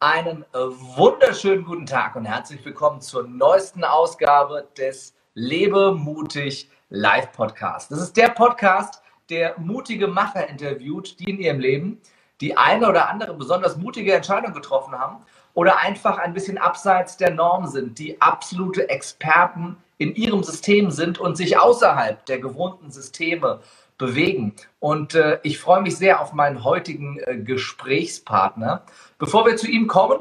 Einen wunderschönen guten Tag und herzlich willkommen zur neuesten Ausgabe des Lebe mutig Live Podcast. Das ist der Podcast, der mutige Macher interviewt, die in ihrem Leben die eine oder andere besonders mutige Entscheidung getroffen haben oder einfach ein bisschen abseits der Norm sind, die absolute Experten in ihrem System sind und sich außerhalb der gewohnten Systeme bewegen. Und äh, ich freue mich sehr auf meinen heutigen äh, Gesprächspartner. Bevor wir zu ihm kommen,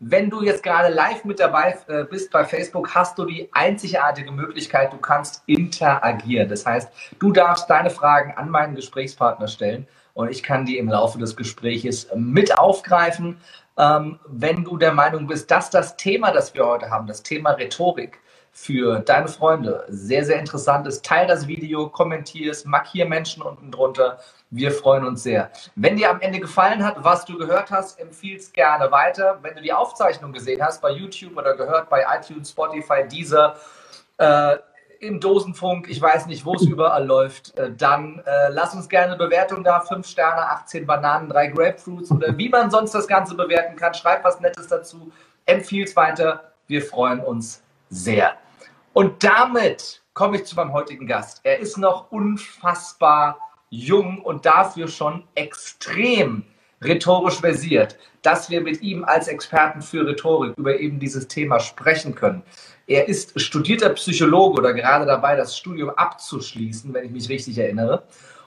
wenn du jetzt gerade live mit dabei äh, bist bei Facebook, hast du die einzigartige Möglichkeit, du kannst interagieren. Das heißt, du darfst deine Fragen an meinen Gesprächspartner stellen und ich kann die im Laufe des Gespräches mit aufgreifen. Ähm, wenn du der Meinung bist, dass das Thema, das wir heute haben, das Thema Rhetorik, für deine Freunde sehr, sehr interessant ist. Teil das Video, kommentier es, markier Menschen unten drunter. Wir freuen uns sehr. Wenn dir am Ende gefallen hat, was du gehört hast, empfiehl es gerne weiter. Wenn du die Aufzeichnung gesehen hast bei YouTube oder gehört bei iTunes, Spotify, Deezer, äh, im Dosenfunk, ich weiß nicht, wo es überall läuft, äh, dann äh, lass uns gerne eine Bewertung da. Fünf Sterne, 18 Bananen, drei Grapefruits oder wie man sonst das Ganze bewerten kann. Schreib was Nettes dazu, empfiehl es weiter. Wir freuen uns sehr. Und damit komme ich zu meinem heutigen Gast. Er ist noch unfassbar jung und dafür schon extrem rhetorisch versiert, dass wir mit ihm als Experten für Rhetorik über eben dieses Thema sprechen können. Er ist studierter Psychologe oder gerade dabei, das Studium abzuschließen, wenn ich mich richtig erinnere.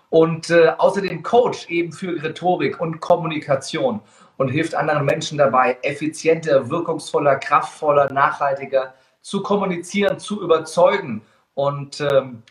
Und äh, außerdem Coach eben für Rhetorik und Kommunikation und hilft anderen Menschen dabei, effizienter, wirkungsvoller, kraftvoller, nachhaltiger zu kommunizieren, zu überzeugen und ähm,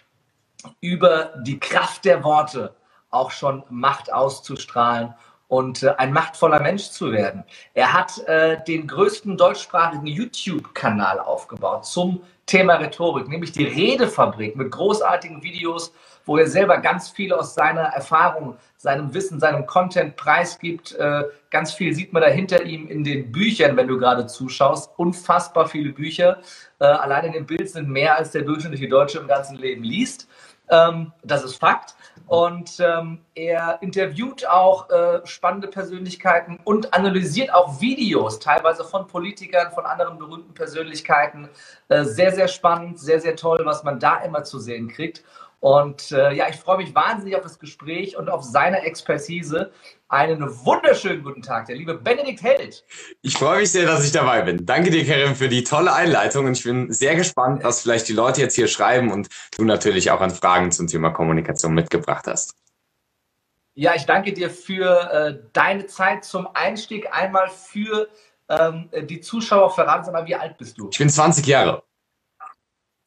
über die Kraft der Worte auch schon Macht auszustrahlen und äh, ein machtvoller Mensch zu werden. Er hat äh, den größten deutschsprachigen YouTube-Kanal aufgebaut zum Thema Rhetorik, nämlich die Redefabrik mit großartigen Videos, wo er selber ganz viel aus seiner Erfahrung, seinem Wissen, seinem Content preisgibt. Äh, ganz viel sieht man da hinter ihm in den Büchern, wenn du gerade zuschaust. Unfassbar viele Bücher. Äh, allein in dem Bild sind mehr als der durchschnittliche Deutsche im ganzen Leben liest. Ähm, das ist Fakt. Und ähm, er interviewt auch äh, spannende Persönlichkeiten und analysiert auch Videos, teilweise von Politikern, von anderen berühmten Persönlichkeiten. Äh, sehr, sehr spannend, sehr, sehr toll, was man da immer zu sehen kriegt. Und äh, ja, ich freue mich wahnsinnig auf das Gespräch und auf seine Expertise. Einen wunderschönen guten Tag, der liebe Benedikt Held. Ich freue mich sehr, dass ich dabei bin. Danke dir, Karim, für die tolle Einleitung und ich bin sehr gespannt, was vielleicht die Leute jetzt hier schreiben und du natürlich auch an Fragen zum Thema Kommunikation mitgebracht hast. Ja, ich danke dir für äh, deine Zeit zum Einstieg. Einmal für ähm, die Zuschauer. Verraten Sie mal, wie alt bist du? Ich bin 20 Jahre.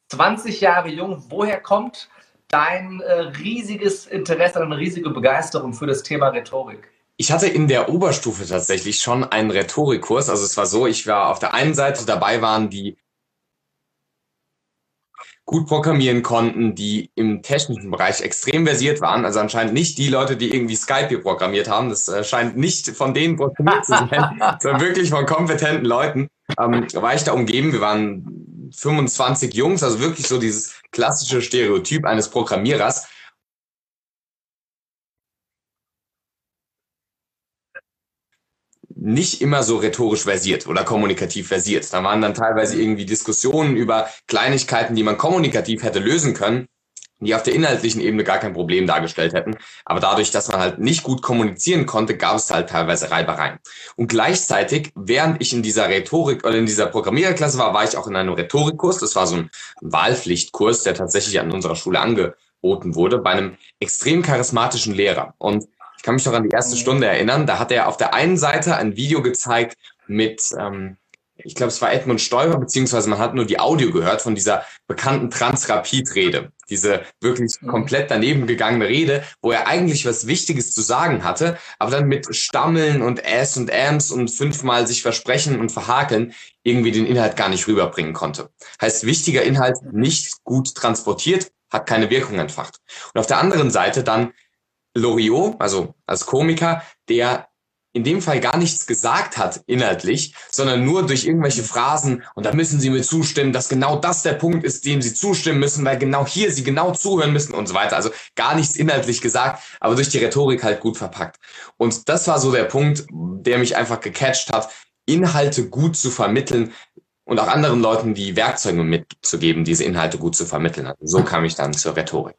20 Jahre jung. Woher kommt dein äh, riesiges Interesse, eine riesige Begeisterung für das Thema Rhetorik? Ich hatte in der Oberstufe tatsächlich schon einen Rhetorikkurs. Also es war so, ich war auf der einen Seite dabei waren, die gut programmieren konnten, die im technischen Bereich extrem versiert waren. Also anscheinend nicht die Leute, die irgendwie Skype hier programmiert haben. Das äh, scheint nicht von denen programmiert zu sein, sondern wirklich von kompetenten Leuten. Ähm, war ich da umgeben. Wir waren 25 Jungs, also wirklich so dieses klassische Stereotyp eines Programmierers. nicht immer so rhetorisch versiert oder kommunikativ versiert. Da waren dann teilweise irgendwie Diskussionen über Kleinigkeiten, die man kommunikativ hätte lösen können, die auf der inhaltlichen Ebene gar kein Problem dargestellt hätten. Aber dadurch, dass man halt nicht gut kommunizieren konnte, gab es halt teilweise Reibereien. Und gleichzeitig, während ich in dieser Rhetorik oder in dieser Programmiererklasse war, war ich auch in einem Rhetorikkurs. Das war so ein Wahlpflichtkurs, der tatsächlich an unserer Schule angeboten wurde, bei einem extrem charismatischen Lehrer. Und ich kann mich noch an die erste Stunde erinnern. Da hat er auf der einen Seite ein Video gezeigt mit ähm, ich glaube, es war Edmund Stoiber, beziehungsweise man hat nur die Audio gehört von dieser bekannten Transrapid-Rede. Diese wirklich mhm. komplett daneben gegangene Rede, wo er eigentlich was Wichtiges zu sagen hatte, aber dann mit Stammeln und Äs und Ams und fünfmal sich versprechen und verhakeln irgendwie den Inhalt gar nicht rüberbringen konnte. Heißt, wichtiger Inhalt nicht gut transportiert, hat keine Wirkung entfacht. Und auf der anderen Seite dann Loriot, also als Komiker, der in dem Fall gar nichts gesagt hat inhaltlich, sondern nur durch irgendwelche Phrasen und da müssen Sie mir zustimmen, dass genau das der Punkt ist, dem Sie zustimmen müssen, weil genau hier Sie genau zuhören müssen und so weiter. Also gar nichts inhaltlich gesagt, aber durch die Rhetorik halt gut verpackt. Und das war so der Punkt, der mich einfach gecatcht hat. Inhalte gut zu vermitteln und auch anderen Leuten die Werkzeuge mitzugeben, diese Inhalte gut zu vermitteln. Also so kam ich dann zur Rhetorik.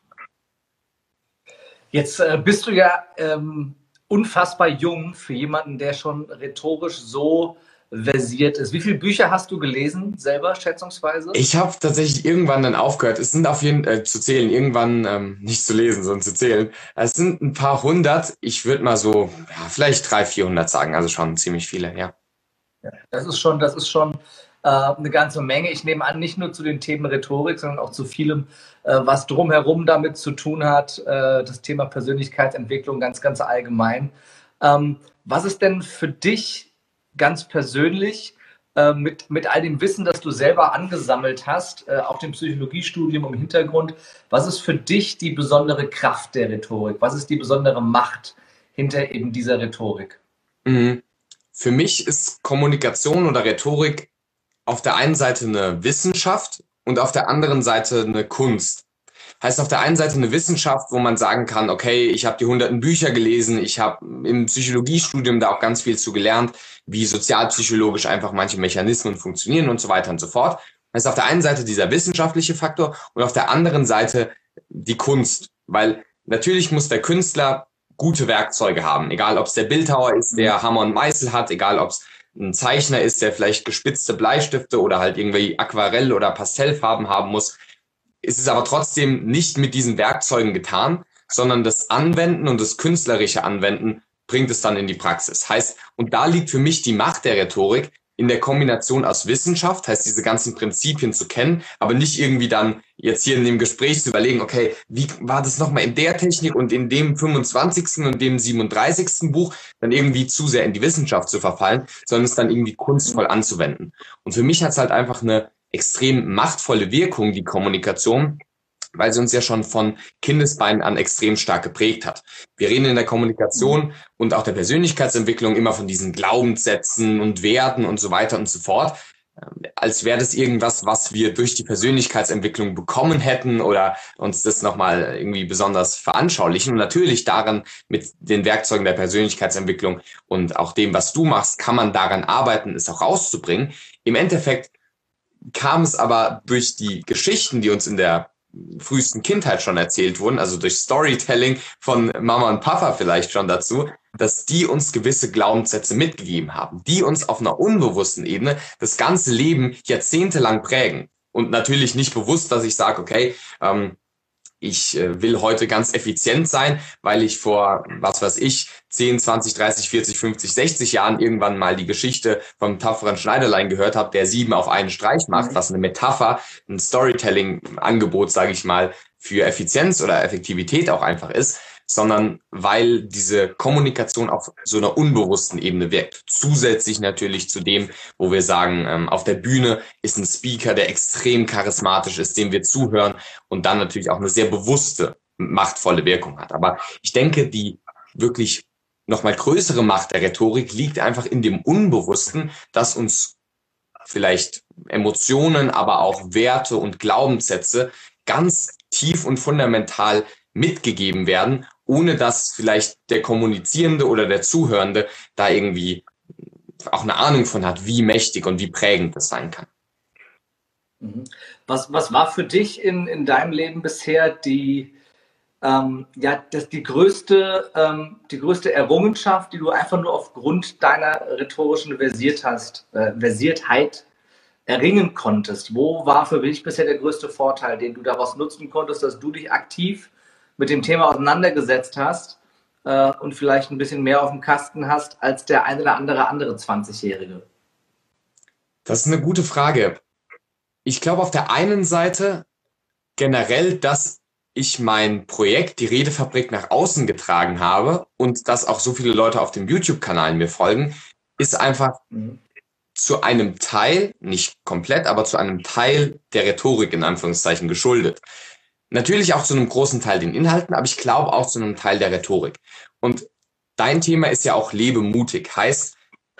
Jetzt äh, bist du ja ähm, unfassbar jung für jemanden, der schon rhetorisch so versiert ist. Wie viele Bücher hast du gelesen, selber schätzungsweise? Ich habe tatsächlich irgendwann dann aufgehört. Es sind auf jeden Fall äh, zu zählen, irgendwann ähm, nicht zu lesen, sondern zu zählen. Es sind ein paar hundert. Ich würde mal so, ja, vielleicht drei, vierhundert sagen. Also schon ziemlich viele, ja. ja das ist schon, das ist schon äh, eine ganze Menge. Ich nehme an, nicht nur zu den Themen Rhetorik, sondern auch zu vielem, äh, was drumherum damit zu tun hat. Äh, das Thema Persönlichkeitsentwicklung ganz, ganz allgemein. Ähm, was ist denn für dich ganz persönlich äh, mit, mit all dem Wissen, das du selber angesammelt hast, äh, auch dem Psychologiestudium im Hintergrund, was ist für dich die besondere Kraft der Rhetorik? Was ist die besondere Macht hinter eben dieser Rhetorik? Mhm. Für mich ist Kommunikation oder Rhetorik auf der einen Seite eine Wissenschaft und auf der anderen Seite eine Kunst. Heißt auf der einen Seite eine Wissenschaft, wo man sagen kann, okay, ich habe die hunderten Bücher gelesen, ich habe im Psychologiestudium da auch ganz viel zu gelernt, wie sozialpsychologisch einfach manche Mechanismen funktionieren und so weiter und so fort. Heißt auf der einen Seite dieser wissenschaftliche Faktor und auf der anderen Seite die Kunst, weil natürlich muss der Künstler gute Werkzeuge haben, egal ob es der Bildhauer ist, der Hammer und Meißel hat, egal ob es ein Zeichner ist, der vielleicht gespitzte Bleistifte oder halt irgendwie Aquarell- oder Pastellfarben haben muss ist es aber trotzdem nicht mit diesen Werkzeugen getan, sondern das Anwenden und das künstlerische Anwenden bringt es dann in die Praxis. Heißt, und da liegt für mich die Macht der Rhetorik in der Kombination aus Wissenschaft, heißt diese ganzen Prinzipien zu kennen, aber nicht irgendwie dann jetzt hier in dem Gespräch zu überlegen, okay, wie war das nochmal in der Technik und in dem 25. und dem 37. Buch, dann irgendwie zu sehr in die Wissenschaft zu verfallen, sondern es dann irgendwie kunstvoll anzuwenden. Und für mich hat es halt einfach eine extrem machtvolle Wirkung, die Kommunikation, weil sie uns ja schon von Kindesbeinen an extrem stark geprägt hat. Wir reden in der Kommunikation und auch der Persönlichkeitsentwicklung immer von diesen Glaubenssätzen und Werten und so weiter und so fort, als wäre das irgendwas, was wir durch die Persönlichkeitsentwicklung bekommen hätten oder uns das nochmal irgendwie besonders veranschaulichen. Und natürlich daran mit den Werkzeugen der Persönlichkeitsentwicklung und auch dem, was du machst, kann man daran arbeiten, es auch rauszubringen. Im Endeffekt kam es aber durch die Geschichten, die uns in der frühesten Kindheit schon erzählt wurden, also durch Storytelling von Mama und Papa vielleicht schon dazu, dass die uns gewisse Glaubenssätze mitgegeben haben, die uns auf einer unbewussten Ebene das ganze Leben jahrzehntelang prägen. Und natürlich nicht bewusst, dass ich sage, okay, ähm, ich äh, will heute ganz effizient sein, weil ich vor, was weiß ich, 10, 20, 30, 40, 50, 60 Jahren irgendwann mal die Geschichte vom tapferen Schneiderlein gehört habe, der sieben auf einen Streich macht, mhm. was eine Metapher, ein Storytelling-Angebot, sage ich mal, für Effizienz oder Effektivität auch einfach ist sondern weil diese Kommunikation auf so einer unbewussten Ebene wirkt. Zusätzlich natürlich zu dem, wo wir sagen, ähm, auf der Bühne ist ein Speaker, der extrem charismatisch ist, dem wir zuhören und dann natürlich auch eine sehr bewusste, machtvolle Wirkung hat. Aber ich denke, die wirklich nochmal größere Macht der Rhetorik liegt einfach in dem Unbewussten, dass uns vielleicht Emotionen, aber auch Werte und Glaubenssätze ganz tief und fundamental mitgegeben werden ohne dass vielleicht der Kommunizierende oder der Zuhörende da irgendwie auch eine Ahnung von hat, wie mächtig und wie prägend das sein kann. Mhm. Was, was war für dich in, in deinem Leben bisher die, ähm, ja, das, die, größte, ähm, die größte Errungenschaft, die du einfach nur aufgrund deiner rhetorischen Versiert hast, äh, Versiertheit erringen konntest? Wo war für dich bisher der größte Vorteil, den du daraus nutzen konntest, dass du dich aktiv mit dem Thema auseinandergesetzt hast äh, und vielleicht ein bisschen mehr auf dem Kasten hast als der eine oder andere andere 20-Jährige? Das ist eine gute Frage. Ich glaube auf der einen Seite generell, dass ich mein Projekt, die Redefabrik, nach außen getragen habe und dass auch so viele Leute auf dem YouTube-Kanal mir folgen, ist einfach mhm. zu einem Teil, nicht komplett, aber zu einem Teil der Rhetorik in Anführungszeichen geschuldet. Natürlich auch zu einem großen Teil den Inhalten, aber ich glaube auch zu einem Teil der Rhetorik. Und dein Thema ist ja auch lebe mutig, heißt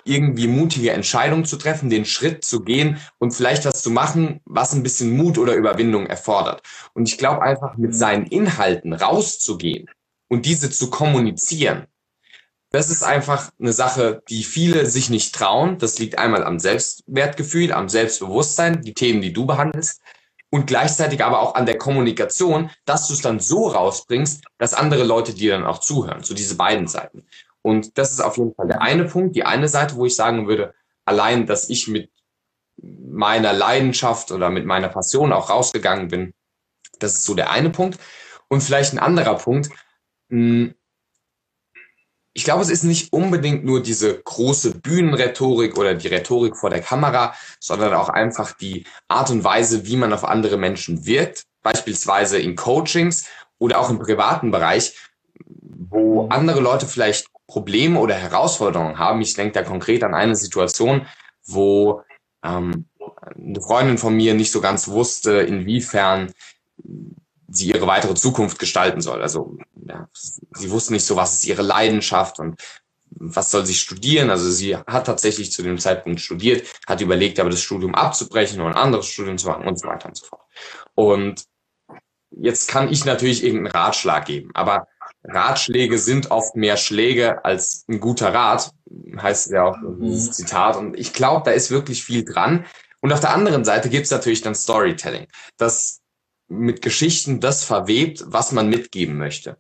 irgendwie mutige Entscheidungen zu treffen, den Schritt zu gehen und vielleicht was zu machen, was ein bisschen Mut oder Überwindung erfordert. Und ich glaube einfach mit seinen Inhalten rauszugehen und diese zu kommunizieren, das ist einfach eine Sache, die viele sich nicht trauen. Das liegt einmal am Selbstwertgefühl, am Selbstbewusstsein, die Themen, die du behandelst und gleichzeitig aber auch an der Kommunikation, dass du es dann so rausbringst, dass andere Leute dir dann auch zuhören. So diese beiden Seiten. Und das ist auf jeden Fall der eine Punkt, die eine Seite, wo ich sagen würde, allein, dass ich mit meiner Leidenschaft oder mit meiner Passion auch rausgegangen bin, das ist so der eine Punkt. Und vielleicht ein anderer Punkt. Hm, ich glaube, es ist nicht unbedingt nur diese große Bühnenrhetorik oder die Rhetorik vor der Kamera, sondern auch einfach die Art und Weise, wie man auf andere Menschen wirkt, beispielsweise in Coachings oder auch im privaten Bereich, wo andere Leute vielleicht Probleme oder Herausforderungen haben. Ich denke da konkret an eine Situation, wo ähm, eine Freundin von mir nicht so ganz wusste, inwiefern sie ihre weitere Zukunft gestalten soll. Also ja, sie wusste nicht so, was ist ihre Leidenschaft und was soll sie studieren. Also sie hat tatsächlich zu dem Zeitpunkt studiert, hat überlegt, aber das Studium abzubrechen oder ein anderes Studium zu machen und so weiter und so fort. Und jetzt kann ich natürlich irgendeinen Ratschlag geben, aber Ratschläge sind oft mehr Schläge als ein guter Rat, heißt ja auch dieses mhm. Zitat. Und ich glaube, da ist wirklich viel dran. Und auf der anderen Seite gibt es natürlich dann Storytelling, das mit Geschichten das verwebt, was man mitgeben möchte.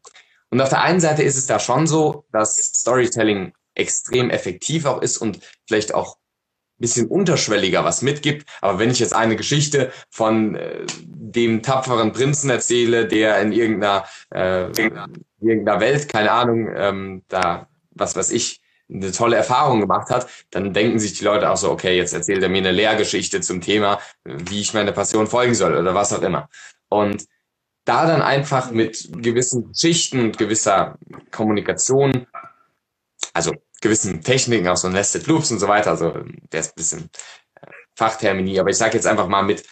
Und auf der einen Seite ist es da schon so, dass Storytelling extrem effektiv auch ist und vielleicht auch ein bisschen unterschwelliger was mitgibt. Aber wenn ich jetzt eine Geschichte von äh, dem tapferen Prinzen erzähle, der in irgendeiner, äh, irgendeiner Welt, keine Ahnung, ähm, da, was weiß ich, eine tolle Erfahrung gemacht hat, dann denken sich die Leute auch so, okay, jetzt erzählt er mir eine Lehrgeschichte zum Thema, wie ich meine Passion folgen soll oder was auch immer. Und da dann einfach mit gewissen Schichten und gewisser Kommunikation, also gewissen Techniken, auch so Nested Loops und so weiter, also der ist ein bisschen äh, Fachtermini, aber ich sage jetzt einfach mal mit,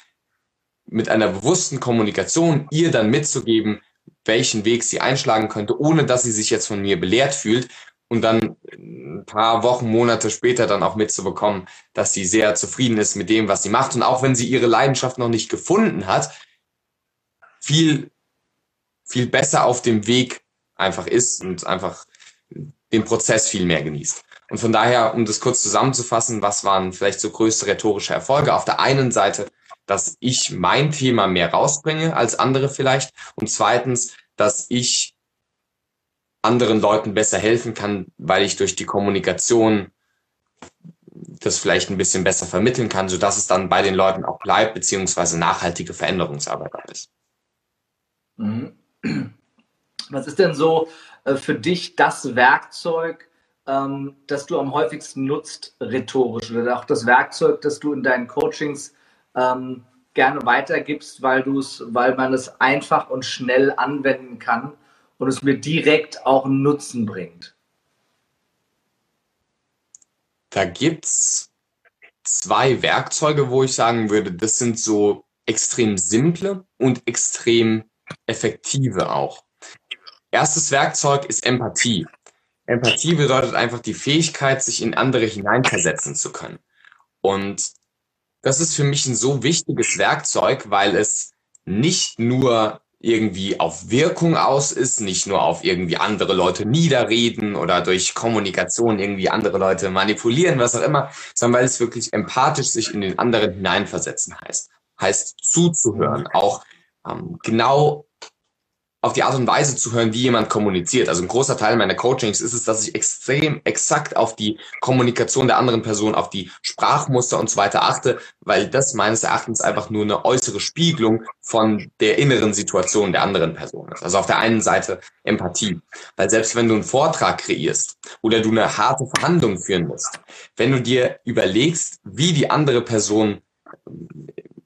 mit einer bewussten Kommunikation ihr dann mitzugeben, welchen Weg sie einschlagen könnte, ohne dass sie sich jetzt von mir belehrt fühlt und dann ein paar Wochen, Monate später dann auch mitzubekommen, dass sie sehr zufrieden ist mit dem, was sie macht. Und auch wenn sie ihre Leidenschaft noch nicht gefunden hat, viel, viel besser auf dem Weg einfach ist und einfach den Prozess viel mehr genießt. Und von daher, um das kurz zusammenzufassen, was waren vielleicht so größte rhetorische Erfolge? Auf der einen Seite, dass ich mein Thema mehr rausbringe als andere vielleicht. Und zweitens, dass ich anderen Leuten besser helfen kann, weil ich durch die Kommunikation das vielleicht ein bisschen besser vermitteln kann, sodass es dann bei den Leuten auch bleibt, beziehungsweise nachhaltige Veränderungsarbeit ist. Mhm. Was ist denn so äh, für dich das Werkzeug, ähm, das du am häufigsten nutzt, rhetorisch, oder auch das Werkzeug, das du in deinen Coachings ähm, gerne weitergibst, weil du es, weil man es einfach und schnell anwenden kann und es mir direkt auch einen Nutzen bringt? Da gibt es zwei Werkzeuge, wo ich sagen würde, das sind so extrem simple und extrem effektive auch. Erstes Werkzeug ist Empathie. Empathie bedeutet einfach die Fähigkeit, sich in andere hineinversetzen zu können. Und das ist für mich ein so wichtiges Werkzeug, weil es nicht nur irgendwie auf Wirkung aus ist, nicht nur auf irgendwie andere Leute niederreden oder durch Kommunikation irgendwie andere Leute manipulieren, was auch immer, sondern weil es wirklich empathisch sich in den anderen hineinversetzen heißt. Heißt zuzuhören, auch ähm, genau auf die Art und Weise zu hören, wie jemand kommuniziert. Also ein großer Teil meiner Coachings ist es, dass ich extrem exakt auf die Kommunikation der anderen Person, auf die Sprachmuster und so weiter achte, weil das meines Erachtens einfach nur eine äußere Spiegelung von der inneren Situation der anderen Person ist. Also auf der einen Seite Empathie, weil selbst wenn du einen Vortrag kreierst oder du eine harte Verhandlung führen musst, wenn du dir überlegst, wie die andere Person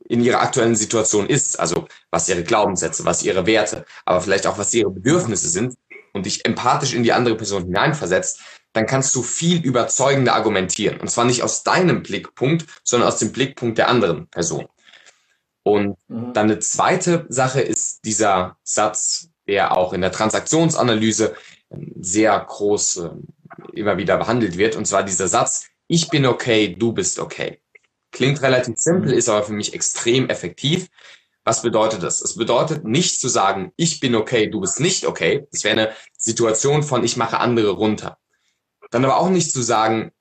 in ihrer aktuellen Situation ist, also was ihre Glaubenssätze, was ihre Werte, aber vielleicht auch was ihre Bedürfnisse sind und dich empathisch in die andere Person hineinversetzt, dann kannst du viel überzeugender argumentieren. Und zwar nicht aus deinem Blickpunkt, sondern aus dem Blickpunkt der anderen Person. Und mhm. dann eine zweite Sache ist dieser Satz, der auch in der Transaktionsanalyse ähm, sehr groß äh, immer wieder behandelt wird. Und zwar dieser Satz, ich bin okay, du bist okay. Klingt relativ simpel, ist aber für mich extrem effektiv. Was bedeutet das? Es bedeutet nicht zu sagen, ich bin okay, du bist nicht okay. Das wäre eine Situation von, ich mache andere runter. dann aber auch nicht zu sagen,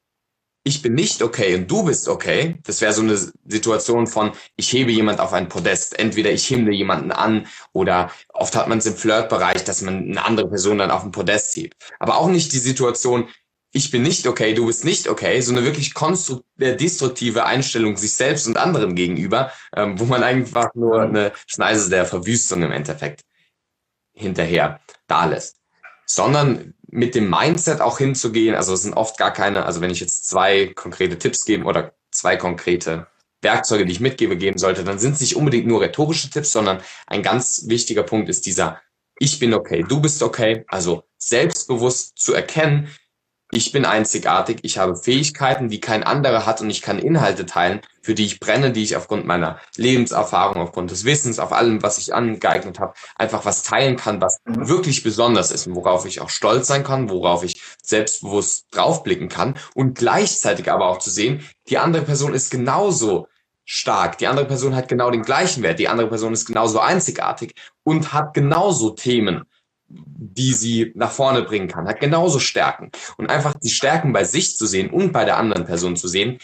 ich bin nicht okay und du bist okay. Das wäre so eine Situation von, ich hebe jemand auf ein Podest. Entweder ich himle jemanden an oder oft hat man es im Flirtbereich, dass man eine andere Person dann auf ein Podest hebt. Aber auch nicht die Situation, ich bin nicht okay, du bist nicht okay, so eine wirklich konstruktive, destruktive Einstellung sich selbst und anderen gegenüber, ähm, wo man einfach nur eine Schneise der Verwüstung im Endeffekt hinterher da lässt. Sondern mit dem Mindset auch hinzugehen. Also es sind oft gar keine, also wenn ich jetzt zwei konkrete Tipps geben oder zwei konkrete Werkzeuge, die ich mitgebe, geben sollte, dann sind es nicht unbedingt nur rhetorische Tipps, sondern ein ganz wichtiger Punkt ist dieser, ich bin okay, du bist okay. Also selbstbewusst zu erkennen, ich bin einzigartig, ich habe Fähigkeiten, die kein anderer hat und ich kann Inhalte teilen, für die ich brenne, die ich aufgrund meiner Lebenserfahrung, aufgrund des Wissens, auf allem, was ich angeeignet habe, einfach was teilen kann, was mhm. wirklich besonders ist und worauf ich auch stolz sein kann, worauf ich selbstbewusst draufblicken kann und gleichzeitig aber auch zu sehen, die andere Person ist genauso stark, die andere Person hat genau den gleichen Wert, die andere Person ist genauso einzigartig und hat genauso Themen die sie nach vorne bringen kann, hat genauso Stärken. Und einfach die Stärken bei sich zu sehen und bei der anderen Person zu sehen,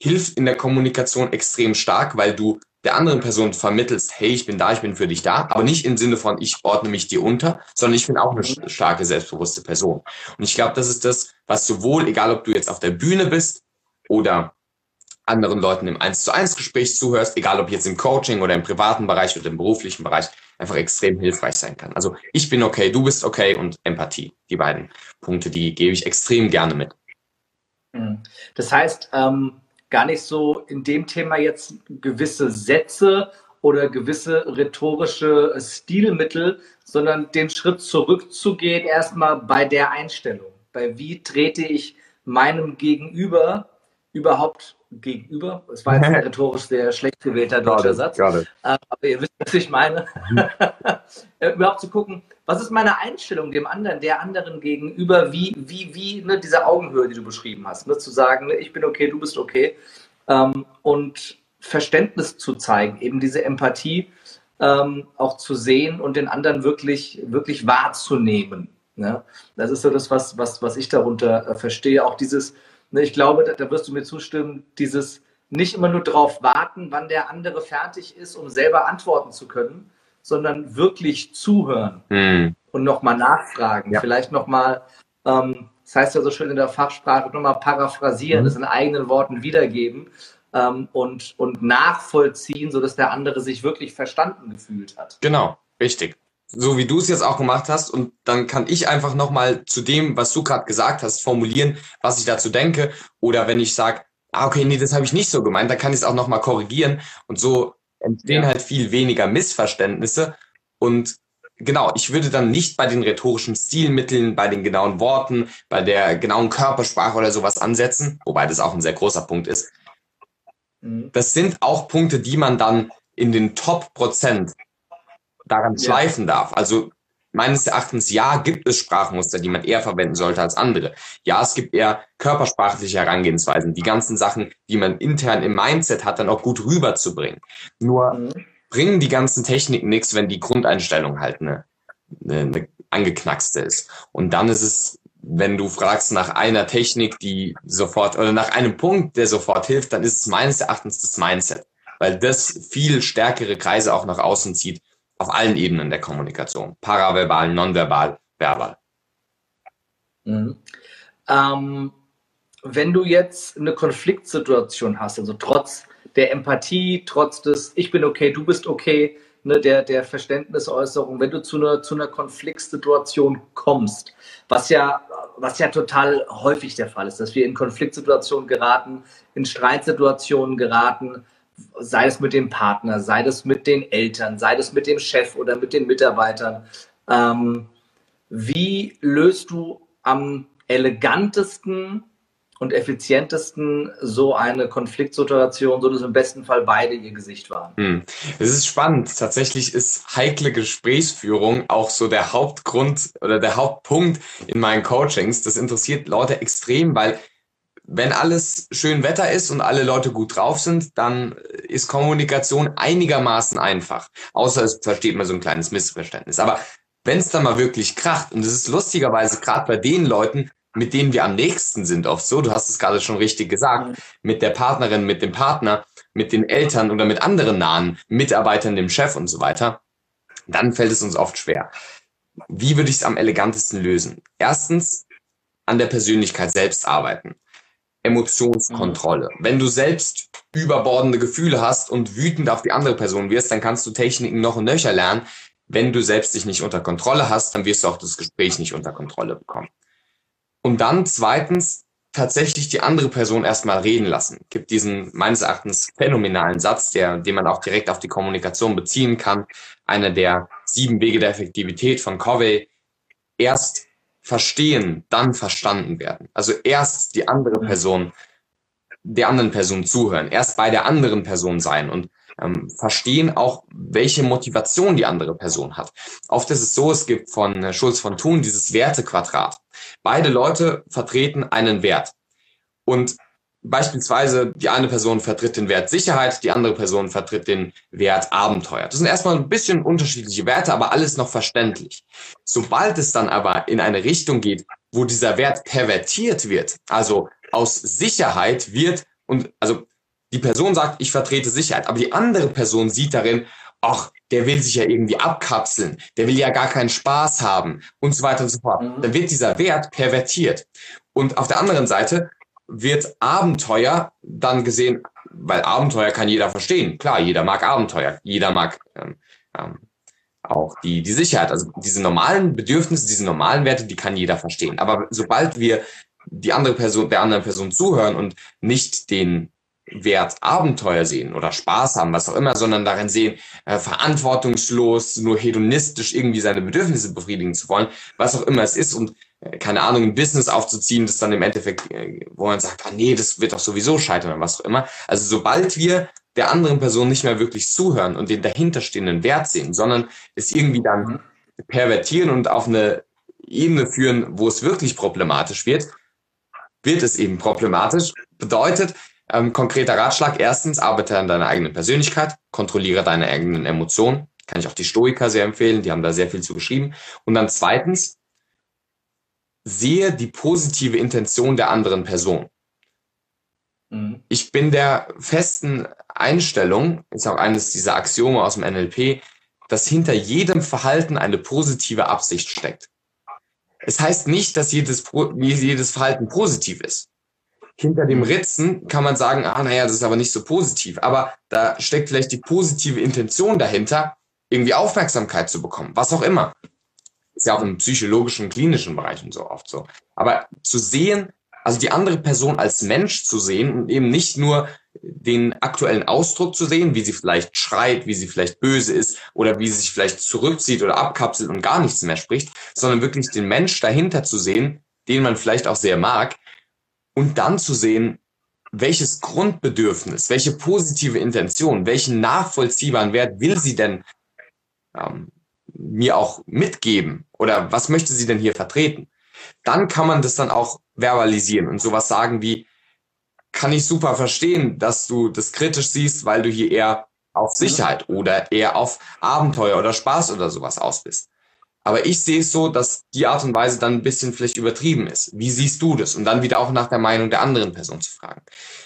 hilft in der Kommunikation extrem stark, weil du der anderen Person vermittelst, hey, ich bin da, ich bin für dich da, aber nicht im Sinne von, ich ordne mich dir unter, sondern ich bin auch eine starke, selbstbewusste Person. Und ich glaube, das ist das, was sowohl, egal ob du jetzt auf der Bühne bist oder anderen Leuten im 1 zu 1 Gespräch zuhörst, egal ob jetzt im Coaching oder im privaten Bereich oder im beruflichen Bereich, einfach extrem hilfreich sein kann. Also ich bin okay, du bist okay und Empathie. Die beiden Punkte, die gebe ich extrem gerne mit. Mhm. Das heißt, ähm, gar nicht so in dem Thema jetzt gewisse Sätze oder gewisse rhetorische Stilmittel, sondern den Schritt zurückzugehen erstmal bei der Einstellung. Bei wie trete ich meinem Gegenüber überhaupt gegenüber. Es war jetzt ein rhetorisch sehr schlecht gewählter deutscher Satz. Äh, aber ihr wisst, was ich meine. Äh, überhaupt zu gucken, was ist meine Einstellung dem anderen, der anderen gegenüber, wie, wie, wie ne, diese Augenhöhe, die du beschrieben hast. Ne, zu sagen, ne, ich bin okay, du bist okay. Ähm, und Verständnis zu zeigen, eben diese Empathie ähm, auch zu sehen und den anderen wirklich, wirklich wahrzunehmen. Ne? Das ist so das, was, was, was ich darunter äh, verstehe. Auch dieses, ich glaube, da, da wirst du mir zustimmen, dieses nicht immer nur darauf warten, wann der andere fertig ist, um selber antworten zu können, sondern wirklich zuhören mhm. und nochmal nachfragen. Ja. Vielleicht nochmal, ähm, das heißt ja so schön in der Fachsprache, nochmal paraphrasieren, mhm. das in eigenen Worten wiedergeben ähm, und, und nachvollziehen, sodass der andere sich wirklich verstanden gefühlt hat. Genau, richtig so wie du es jetzt auch gemacht hast. Und dann kann ich einfach nochmal zu dem, was du gerade gesagt hast, formulieren, was ich dazu denke. Oder wenn ich sage, ah, okay, nee, das habe ich nicht so gemeint, dann kann ich es auch nochmal korrigieren. Und so entstehen ja. halt viel weniger Missverständnisse. Und genau, ich würde dann nicht bei den rhetorischen Stilmitteln, bei den genauen Worten, bei der genauen Körpersprache oder sowas ansetzen, wobei das auch ein sehr großer Punkt ist. Mhm. Das sind auch Punkte, die man dann in den Top-Prozent daran schleifen darf. Also meines Erachtens, ja, gibt es Sprachmuster, die man eher verwenden sollte als andere. Ja, es gibt eher körpersprachliche Herangehensweisen, die ganzen Sachen, die man intern im Mindset hat, dann auch gut rüberzubringen. Nur mhm. bringen die ganzen Techniken nichts, wenn die Grundeinstellung halt eine, eine, eine angeknackste ist. Und dann ist es, wenn du fragst nach einer Technik, die sofort, oder nach einem Punkt, der sofort hilft, dann ist es meines Erachtens das Mindset. Weil das viel stärkere Kreise auch nach außen zieht auf allen Ebenen der Kommunikation. Paraverbal, nonverbal, verbal. Mhm. Ähm, wenn du jetzt eine Konfliktsituation hast, also trotz der Empathie, trotz des Ich bin okay, du bist okay, ne, der, der Verständnisäußerung, wenn du zu einer, zu einer Konfliktsituation kommst, was ja, was ja total häufig der Fall ist, dass wir in Konfliktsituationen geraten, in Streitsituationen geraten, sei es mit dem Partner, sei es mit den Eltern, sei es mit dem Chef oder mit den Mitarbeitern. Ähm, wie löst du am elegantesten und effizientesten so eine Konfliktsituation, so dass im besten Fall beide ihr Gesicht waren? Hm. Es ist spannend. Tatsächlich ist heikle Gesprächsführung auch so der Hauptgrund oder der Hauptpunkt in meinen Coachings. Das interessiert Leute extrem, weil wenn alles schön Wetter ist und alle Leute gut drauf sind, dann ist Kommunikation einigermaßen einfach. Außer es versteht man so ein kleines Missverständnis. Aber wenn es dann mal wirklich kracht, und es ist lustigerweise gerade bei den Leuten, mit denen wir am nächsten sind, oft so, du hast es gerade schon richtig gesagt, mit der Partnerin, mit dem Partner, mit den Eltern oder mit anderen nahen Mitarbeitern, dem Chef und so weiter, dann fällt es uns oft schwer. Wie würde ich es am elegantesten lösen? Erstens, an der Persönlichkeit selbst arbeiten. Emotionskontrolle. Mhm. Wenn du selbst überbordende Gefühle hast und wütend auf die andere Person wirst, dann kannst du Techniken noch und nöcher lernen. Wenn du selbst dich nicht unter Kontrolle hast, dann wirst du auch das Gespräch nicht unter Kontrolle bekommen. Und dann zweitens tatsächlich die andere Person erstmal reden lassen. Gibt diesen meines Erachtens phänomenalen Satz, der, den man auch direkt auf die Kommunikation beziehen kann. Einer der sieben Wege der Effektivität von Covey. Erst verstehen, dann verstanden werden. Also erst die andere Person, der anderen Person zuhören, erst bei der anderen Person sein und ähm, verstehen auch, welche Motivation die andere Person hat. Oft ist es so, es gibt von äh, Schulz von Thun dieses Wertequadrat. Beide Leute vertreten einen Wert. Und Beispielsweise die eine Person vertritt den Wert Sicherheit, die andere Person vertritt den Wert Abenteuer. Das sind erstmal ein bisschen unterschiedliche Werte, aber alles noch verständlich. Sobald es dann aber in eine Richtung geht, wo dieser Wert pervertiert wird, also aus Sicherheit wird und also die Person sagt, ich vertrete Sicherheit, aber die andere Person sieht darin, ach, der will sich ja irgendwie abkapseln, der will ja gar keinen Spaß haben und so weiter und so fort. Mhm. Dann wird dieser Wert pervertiert. Und auf der anderen Seite wird Abenteuer dann gesehen, weil Abenteuer kann jeder verstehen. Klar, jeder mag Abenteuer, jeder mag ähm, ähm, auch die, die Sicherheit. Also diese normalen Bedürfnisse, diese normalen Werte, die kann jeder verstehen. Aber sobald wir die andere Person, der anderen Person zuhören und nicht den Wert Abenteuer sehen oder Spaß haben, was auch immer, sondern darin sehen, äh, verantwortungslos, nur hedonistisch irgendwie seine Bedürfnisse befriedigen zu wollen, was auch immer es ist und keine Ahnung, ein Business aufzuziehen, das dann im Endeffekt, äh, wo man sagt, ah, nee, das wird doch sowieso scheitern oder was auch immer. Also sobald wir der anderen Person nicht mehr wirklich zuhören und den dahinterstehenden Wert sehen, sondern es irgendwie dann mhm. pervertieren und auf eine Ebene führen, wo es wirklich problematisch wird, wird es eben problematisch. Bedeutet, ähm, konkreter Ratschlag. Erstens, arbeite an deiner eigenen Persönlichkeit, kontrolliere deine eigenen Emotionen. Kann ich auch die Stoiker sehr empfehlen, die haben da sehr viel zu geschrieben. Und dann zweitens, sehe die positive Intention der anderen Person. Mhm. Ich bin der festen Einstellung, ist auch eines dieser Axiome aus dem NLP, dass hinter jedem Verhalten eine positive Absicht steckt. Es heißt nicht, dass jedes, jedes Verhalten positiv ist hinter dem Ritzen kann man sagen, ah, naja, das ist aber nicht so positiv. Aber da steckt vielleicht die positive Intention dahinter, irgendwie Aufmerksamkeit zu bekommen, was auch immer. Ist ja auch im psychologischen, klinischen Bereich und so oft so. Aber zu sehen, also die andere Person als Mensch zu sehen und eben nicht nur den aktuellen Ausdruck zu sehen, wie sie vielleicht schreit, wie sie vielleicht böse ist oder wie sie sich vielleicht zurückzieht oder abkapselt und gar nichts mehr spricht, sondern wirklich den Mensch dahinter zu sehen, den man vielleicht auch sehr mag, und dann zu sehen, welches Grundbedürfnis, welche positive Intention, welchen nachvollziehbaren Wert will sie denn ähm, mir auch mitgeben oder was möchte sie denn hier vertreten? Dann kann man das dann auch verbalisieren und sowas sagen wie, kann ich super verstehen, dass du das kritisch siehst, weil du hier eher auf Sicherheit oder eher auf Abenteuer oder Spaß oder sowas aus bist. Aber ich sehe es so, dass die Art und Weise dann ein bisschen vielleicht übertrieben ist. Wie siehst du das? Und dann wieder auch nach der Meinung der anderen Person zu fragen.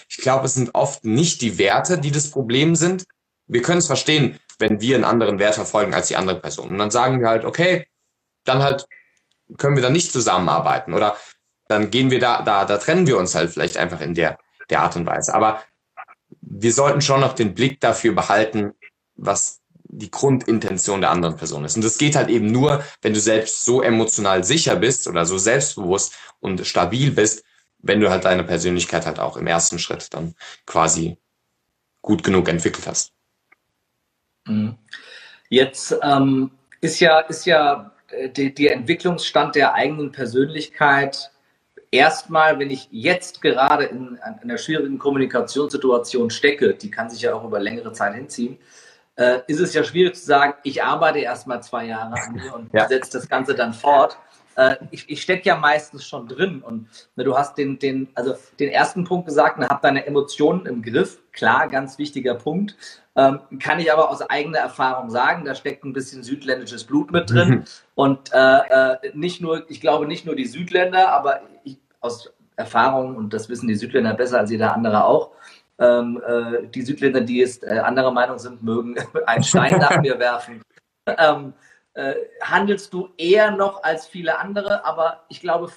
Ich glaube, es sind oft nicht die Werte, die das Problem sind. Wir können es verstehen, wenn wir einen anderen Wert verfolgen als die andere Person. Und dann sagen wir halt, okay, dann halt können wir dann nicht zusammenarbeiten oder dann gehen wir da, da, da trennen wir uns halt vielleicht einfach in der, der Art und Weise. Aber wir sollten schon noch den Blick dafür behalten, was die Grundintention der anderen Person ist. Und das geht halt eben nur, wenn du selbst so emotional sicher bist oder so selbstbewusst und stabil bist, wenn du halt deine Persönlichkeit halt auch im ersten Schritt dann quasi gut genug entwickelt hast. Mhm. Jetzt ähm, ist ja, ist ja äh, die, die Entwicklungsstand der eigenen Persönlichkeit erstmal, wenn ich jetzt gerade in, in einer schwierigen Kommunikationssituation stecke, die kann sich ja auch über längere Zeit hinziehen, äh, ist es ja schwierig zu sagen, ich arbeite erst mal zwei Jahre an mir und ja. setze das Ganze dann fort. Äh, ich, ich stecke ja meistens schon drin und ne, du hast den, den, also den ersten Punkt gesagt, ne, hab deine Emotionen im Griff. Klar, ganz wichtiger Punkt. Ähm, kann ich aber aus eigener Erfahrung sagen, da steckt ein bisschen südländisches Blut mit drin. Mhm. Und äh, äh, nicht nur, ich glaube nicht nur die Südländer, aber ich, aus Erfahrung, und das wissen die Südländer besser als jeder andere auch, ähm, äh, die Südländer, die jetzt äh, anderer Meinung sind, mögen einen Stein nach mir werfen. Ähm, äh, handelst du eher noch als viele andere, aber ich glaube,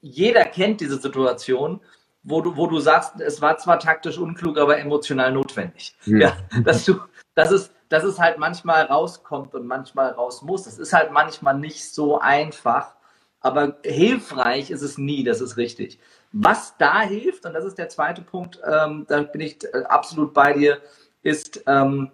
jeder kennt diese Situation, wo du, wo du sagst, es war zwar taktisch unklug, aber emotional notwendig. Ja. ja dass du, dass es, dass es halt manchmal rauskommt und manchmal raus muss. Das ist halt manchmal nicht so einfach, aber hilfreich ist es nie, das ist richtig. Was da hilft, und das ist der zweite Punkt, ähm, da bin ich äh, absolut bei dir, ist, ähm,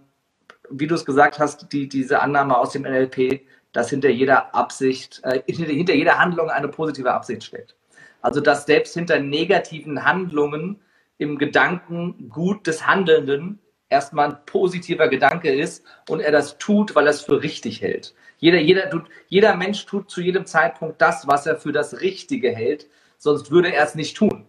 wie du es gesagt hast, die, diese Annahme aus dem NLP, dass hinter jeder Absicht, äh, hinter, jeder Handlung eine positive Absicht steckt. Also dass selbst hinter negativen Handlungen im Gedanken gut des Handelnden erstmal ein positiver Gedanke ist und er das tut, weil er es für richtig hält. Jeder, jeder, tut, jeder Mensch tut zu jedem Zeitpunkt das, was er für das Richtige hält, sonst würde er es nicht tun.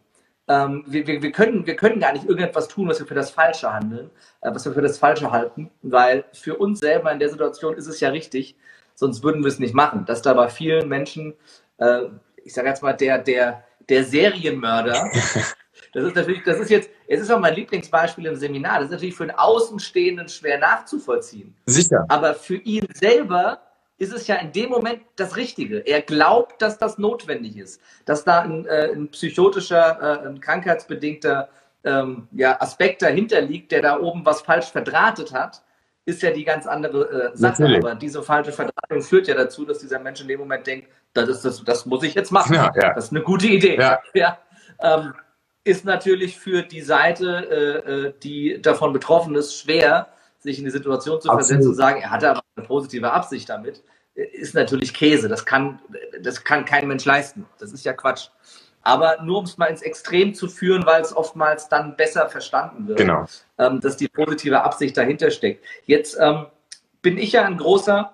Ähm, wir, wir, wir, können, wir können gar nicht irgendetwas tun, was wir für das Falsche handeln, äh, was wir für das Falsche halten, weil für uns selber in der Situation ist es ja richtig, sonst würden wir es nicht machen. Dass da bei vielen Menschen, äh, ich sage jetzt mal, der, der, der Serienmörder, das ist natürlich, das ist jetzt, es ist auch mein Lieblingsbeispiel im Seminar, das ist natürlich für einen Außenstehenden schwer nachzuvollziehen. Sicher. Aber für ihn selber ist es ja in dem Moment das Richtige. Er glaubt, dass das notwendig ist, dass da ein, äh, ein psychotischer, äh, ein krankheitsbedingter ähm, ja, Aspekt dahinter liegt, der da oben was falsch verdrahtet hat, ist ja die ganz andere äh, Sache. Natürlich. Aber diese falsche Verdrahtung führt ja dazu, dass dieser Mensch in dem Moment denkt, das, ist das, das muss ich jetzt machen. Ja, ja. Das ist eine gute Idee. Ja. Ähm, ist natürlich für die Seite, äh, äh die davon betroffen ist, schwer, sich in die Situation zu Absolut. versetzen und sagen, er hatte aber eine positive Absicht damit, ist natürlich Käse. Das kann, das kann kein Mensch leisten. Das ist ja Quatsch. Aber nur um es mal ins Extrem zu führen, weil es oftmals dann besser verstanden wird, genau. ähm, dass die positive Absicht dahinter steckt. Jetzt ähm, bin ich ja ein großer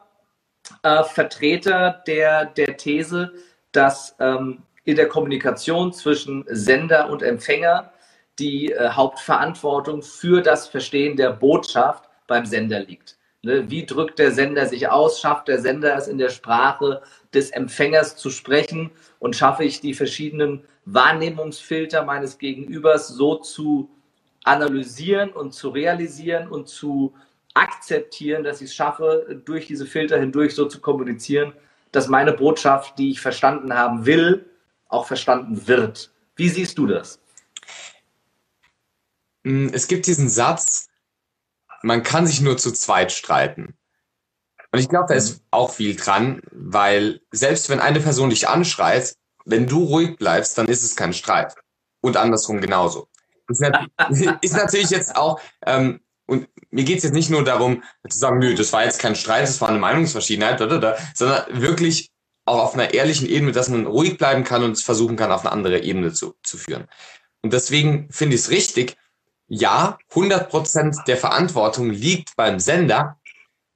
äh, Vertreter der, der These, dass ähm, in der Kommunikation zwischen Sender und Empfänger die äh, Hauptverantwortung für das Verstehen der Botschaft beim Sender liegt. Ne? Wie drückt der Sender sich aus? Schafft der Sender es in der Sprache des Empfängers zu sprechen? Und schaffe ich die verschiedenen Wahrnehmungsfilter meines Gegenübers so zu analysieren und zu realisieren und zu akzeptieren, dass ich es schaffe, durch diese Filter hindurch so zu kommunizieren, dass meine Botschaft, die ich verstanden haben will, auch verstanden wird. Wie siehst du das? Es gibt diesen Satz, man kann sich nur zu zweit streiten. Und ich glaube, da ist auch viel dran, weil selbst wenn eine Person dich anschreit, wenn du ruhig bleibst, dann ist es kein Streit. Und andersrum genauso. Ist, ist natürlich jetzt auch, ähm, und mir geht es jetzt nicht nur darum, zu sagen, nö, das war jetzt kein Streit, das war eine Meinungsverschiedenheit, da, da, da, sondern wirklich auch auf einer ehrlichen Ebene, dass man ruhig bleiben kann und es versuchen kann, auf eine andere Ebene zu, zu führen. Und deswegen finde ich es richtig, ja, 100% der Verantwortung liegt beim Sender,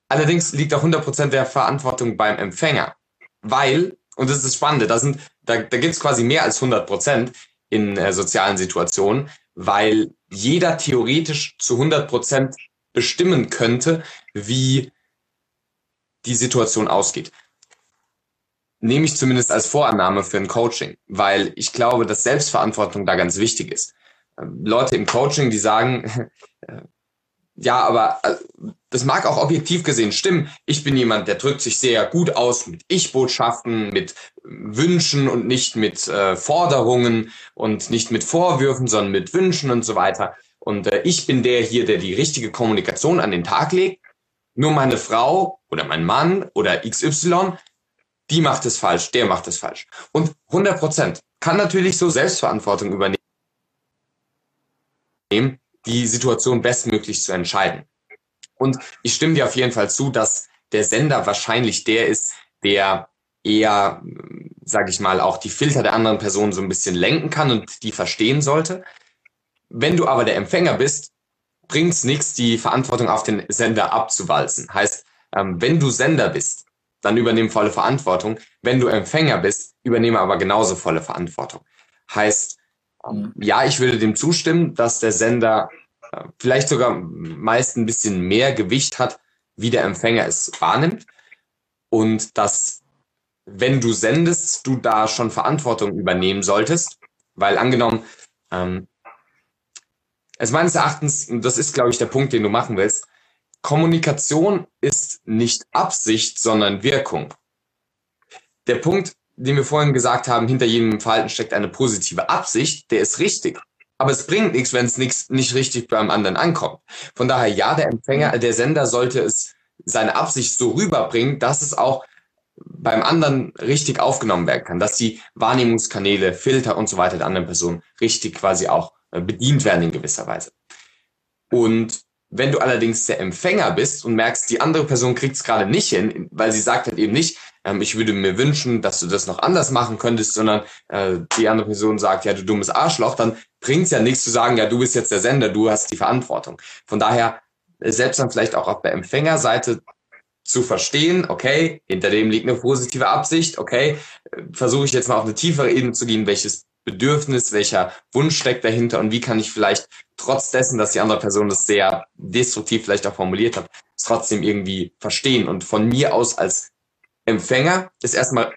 allerdings liegt auch 100% der Verantwortung beim Empfänger. Weil, und das ist das Spannende, da, sind, da, da gibt es quasi mehr als 100% in äh, sozialen Situationen, weil jeder theoretisch zu 100% bestimmen könnte, wie die Situation ausgeht. Nehme ich zumindest als Vorannahme für ein Coaching, weil ich glaube, dass Selbstverantwortung da ganz wichtig ist. Leute im Coaching, die sagen, ja, aber äh, das mag auch objektiv gesehen stimmen. Ich bin jemand, der drückt sich sehr gut aus mit Ich-Botschaften, mit Wünschen und nicht mit äh, Forderungen und nicht mit Vorwürfen, sondern mit Wünschen und so weiter. Und äh, ich bin der hier, der die richtige Kommunikation an den Tag legt. Nur meine Frau oder mein Mann oder XY, die macht es falsch, der macht es falsch. Und 100 Prozent kann natürlich so Selbstverantwortung übernehmen die Situation bestmöglich zu entscheiden. Und ich stimme dir auf jeden Fall zu, dass der Sender wahrscheinlich der ist, der eher, sage ich mal, auch die Filter der anderen Person so ein bisschen lenken kann und die verstehen sollte. Wenn du aber der Empfänger bist, bringt es nichts, die Verantwortung auf den Sender abzuwalzen. Heißt, ähm, wenn du Sender bist, dann übernehmen volle Verantwortung. Wenn du Empfänger bist, übernehme aber genauso volle Verantwortung. Heißt. Ja, ich würde dem zustimmen, dass der Sender äh, vielleicht sogar meist ein bisschen mehr Gewicht hat, wie der Empfänger es wahrnimmt. Und dass, wenn du sendest, du da schon Verantwortung übernehmen solltest. Weil angenommen, ähm, also meines Erachtens, das ist, glaube ich, der Punkt, den du machen willst, Kommunikation ist nicht Absicht, sondern Wirkung. Der Punkt, den wir vorhin gesagt haben, hinter jedem Verhalten steckt eine positive Absicht, der ist richtig. Aber es bringt nichts, wenn es nichts nicht richtig beim anderen ankommt. Von daher, ja, der Empfänger, der Sender sollte es seine Absicht so rüberbringen, dass es auch beim anderen richtig aufgenommen werden kann, dass die Wahrnehmungskanäle, Filter und so weiter der anderen Person richtig quasi auch äh, bedient werden in gewisser Weise. Und wenn du allerdings der Empfänger bist und merkst, die andere Person kriegt es gerade nicht hin, weil sie sagt halt eben nicht, ähm, ich würde mir wünschen, dass du das noch anders machen könntest, sondern äh, die andere Person sagt, ja, du dummes Arschloch, dann bringt es ja nichts zu sagen, ja, du bist jetzt der Sender, du hast die Verantwortung. Von daher, äh, selbst dann vielleicht auch auf der Empfängerseite zu verstehen, okay, hinter dem liegt eine positive Absicht, okay, äh, versuche ich jetzt mal auf eine tiefere Ebene zu gehen, welches Bedürfnis, welcher Wunsch steckt dahinter und wie kann ich vielleicht trotz dessen, dass die andere Person das sehr destruktiv vielleicht auch formuliert hat, trotzdem irgendwie verstehen und von mir aus als Empfänger ist erstmal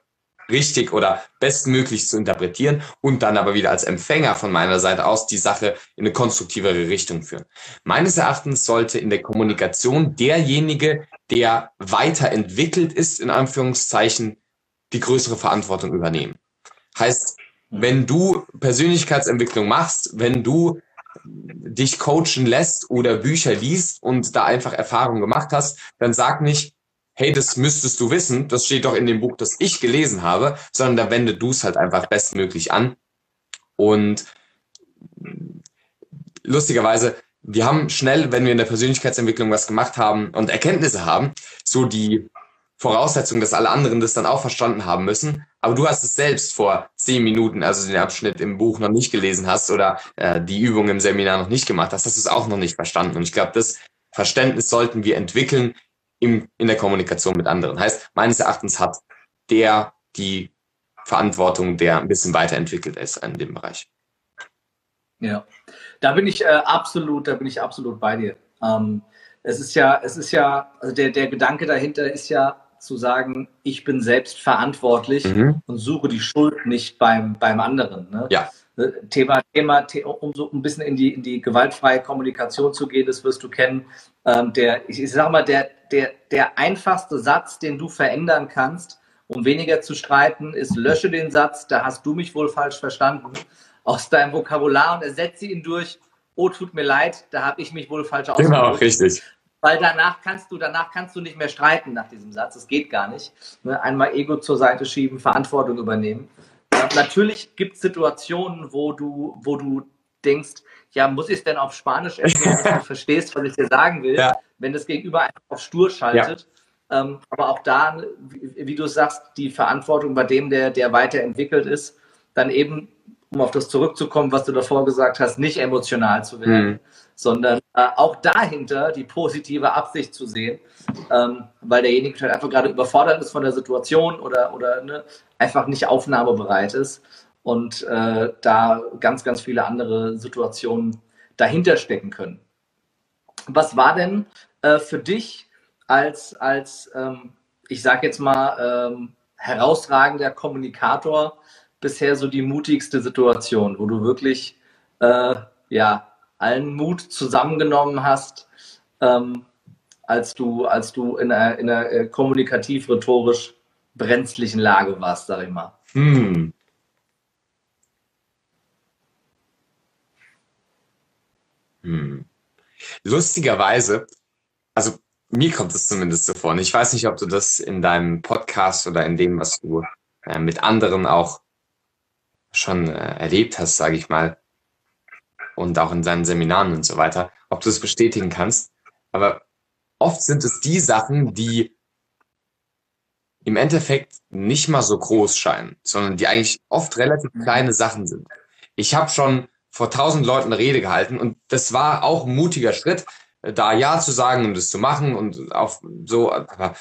richtig oder bestmöglich zu interpretieren und dann aber wieder als Empfänger von meiner Seite aus die Sache in eine konstruktivere Richtung führen. Meines Erachtens sollte in der Kommunikation derjenige, der weiterentwickelt ist, in Anführungszeichen, die größere Verantwortung übernehmen. Heißt, wenn du Persönlichkeitsentwicklung machst, wenn du dich coachen lässt oder Bücher liest und da einfach Erfahrungen gemacht hast, dann sag nicht, hey, das müsstest du wissen, das steht doch in dem Buch, das ich gelesen habe, sondern da wende du es halt einfach bestmöglich an. Und lustigerweise, wir haben schnell, wenn wir in der Persönlichkeitsentwicklung was gemacht haben und Erkenntnisse haben, so die Voraussetzung, dass alle anderen das dann auch verstanden haben müssen. Aber du hast es selbst vor zehn Minuten, also den Abschnitt im Buch noch nicht gelesen hast oder äh, die Übung im Seminar noch nicht gemacht hast, hast du es auch noch nicht verstanden. Und ich glaube, das Verständnis sollten wir entwickeln im, in der Kommunikation mit anderen. Heißt, meines Erachtens hat der die Verantwortung, der ein bisschen weiterentwickelt ist in dem Bereich. Ja, da bin ich äh, absolut, da bin ich absolut bei dir. Ähm, es ist ja, es ist ja, also der, der Gedanke dahinter ist ja, zu sagen, ich bin selbst verantwortlich mhm. und suche die Schuld nicht beim, beim anderen. Ne? Ja. Äh, Thema, Thema, um so ein bisschen in die, in die gewaltfreie Kommunikation zu gehen, das wirst du kennen. Ähm, der, ich, ich sag mal, der, der, der einfachste Satz, den du verändern kannst, um weniger zu streiten, ist lösche den Satz, da hast du mich wohl falsch verstanden, aus deinem Vokabular und ersetze ihn durch, oh, tut mir leid, da habe ich mich wohl falsch ausgedrückt. Genau, richtig weil danach kannst du, danach kannst du nicht mehr streiten nach diesem Satz. Das geht gar nicht. Ne? Einmal Ego zur Seite schieben, Verantwortung übernehmen. Natürlich gibt es Situationen, wo du, wo du denkst, ja, muss ich es denn auf Spanisch erklären, dass du verstehst, was ich dir sagen will, ja. wenn das Gegenüber einfach auf stur schaltet. Ja. Ähm, aber auch da, wie, wie, du sagst, die Verantwortung bei dem, der, der weiterentwickelt ist, dann eben, um auf das zurückzukommen, was du davor gesagt hast, nicht emotional zu werden, mhm sondern äh, auch dahinter die positive Absicht zu sehen, ähm, weil derjenige halt einfach gerade überfordert ist von der Situation oder, oder ne, einfach nicht aufnahmebereit ist und äh, da ganz, ganz viele andere Situationen dahinter stecken können. Was war denn äh, für dich als, als ähm, ich sage jetzt mal, ähm, herausragender Kommunikator bisher so die mutigste Situation, wo du wirklich äh, ja, allen Mut zusammengenommen hast, ähm, als du, als du in einer, in einer äh, kommunikativ-rhetorisch brenzlichen Lage warst, sag ich mal. Hm. Hm. Lustigerweise, also mir kommt es zumindest so vor. Und ich weiß nicht, ob du das in deinem Podcast oder in dem, was du äh, mit anderen auch schon äh, erlebt hast, sage ich mal, und auch in seinen Seminaren und so weiter, ob du es bestätigen kannst. Aber oft sind es die Sachen, die im Endeffekt nicht mal so groß scheinen, sondern die eigentlich oft relativ mhm. kleine Sachen sind. Ich habe schon vor tausend Leuten eine Rede gehalten und das war auch ein mutiger Schritt, da Ja zu sagen und es zu machen und auch so, aber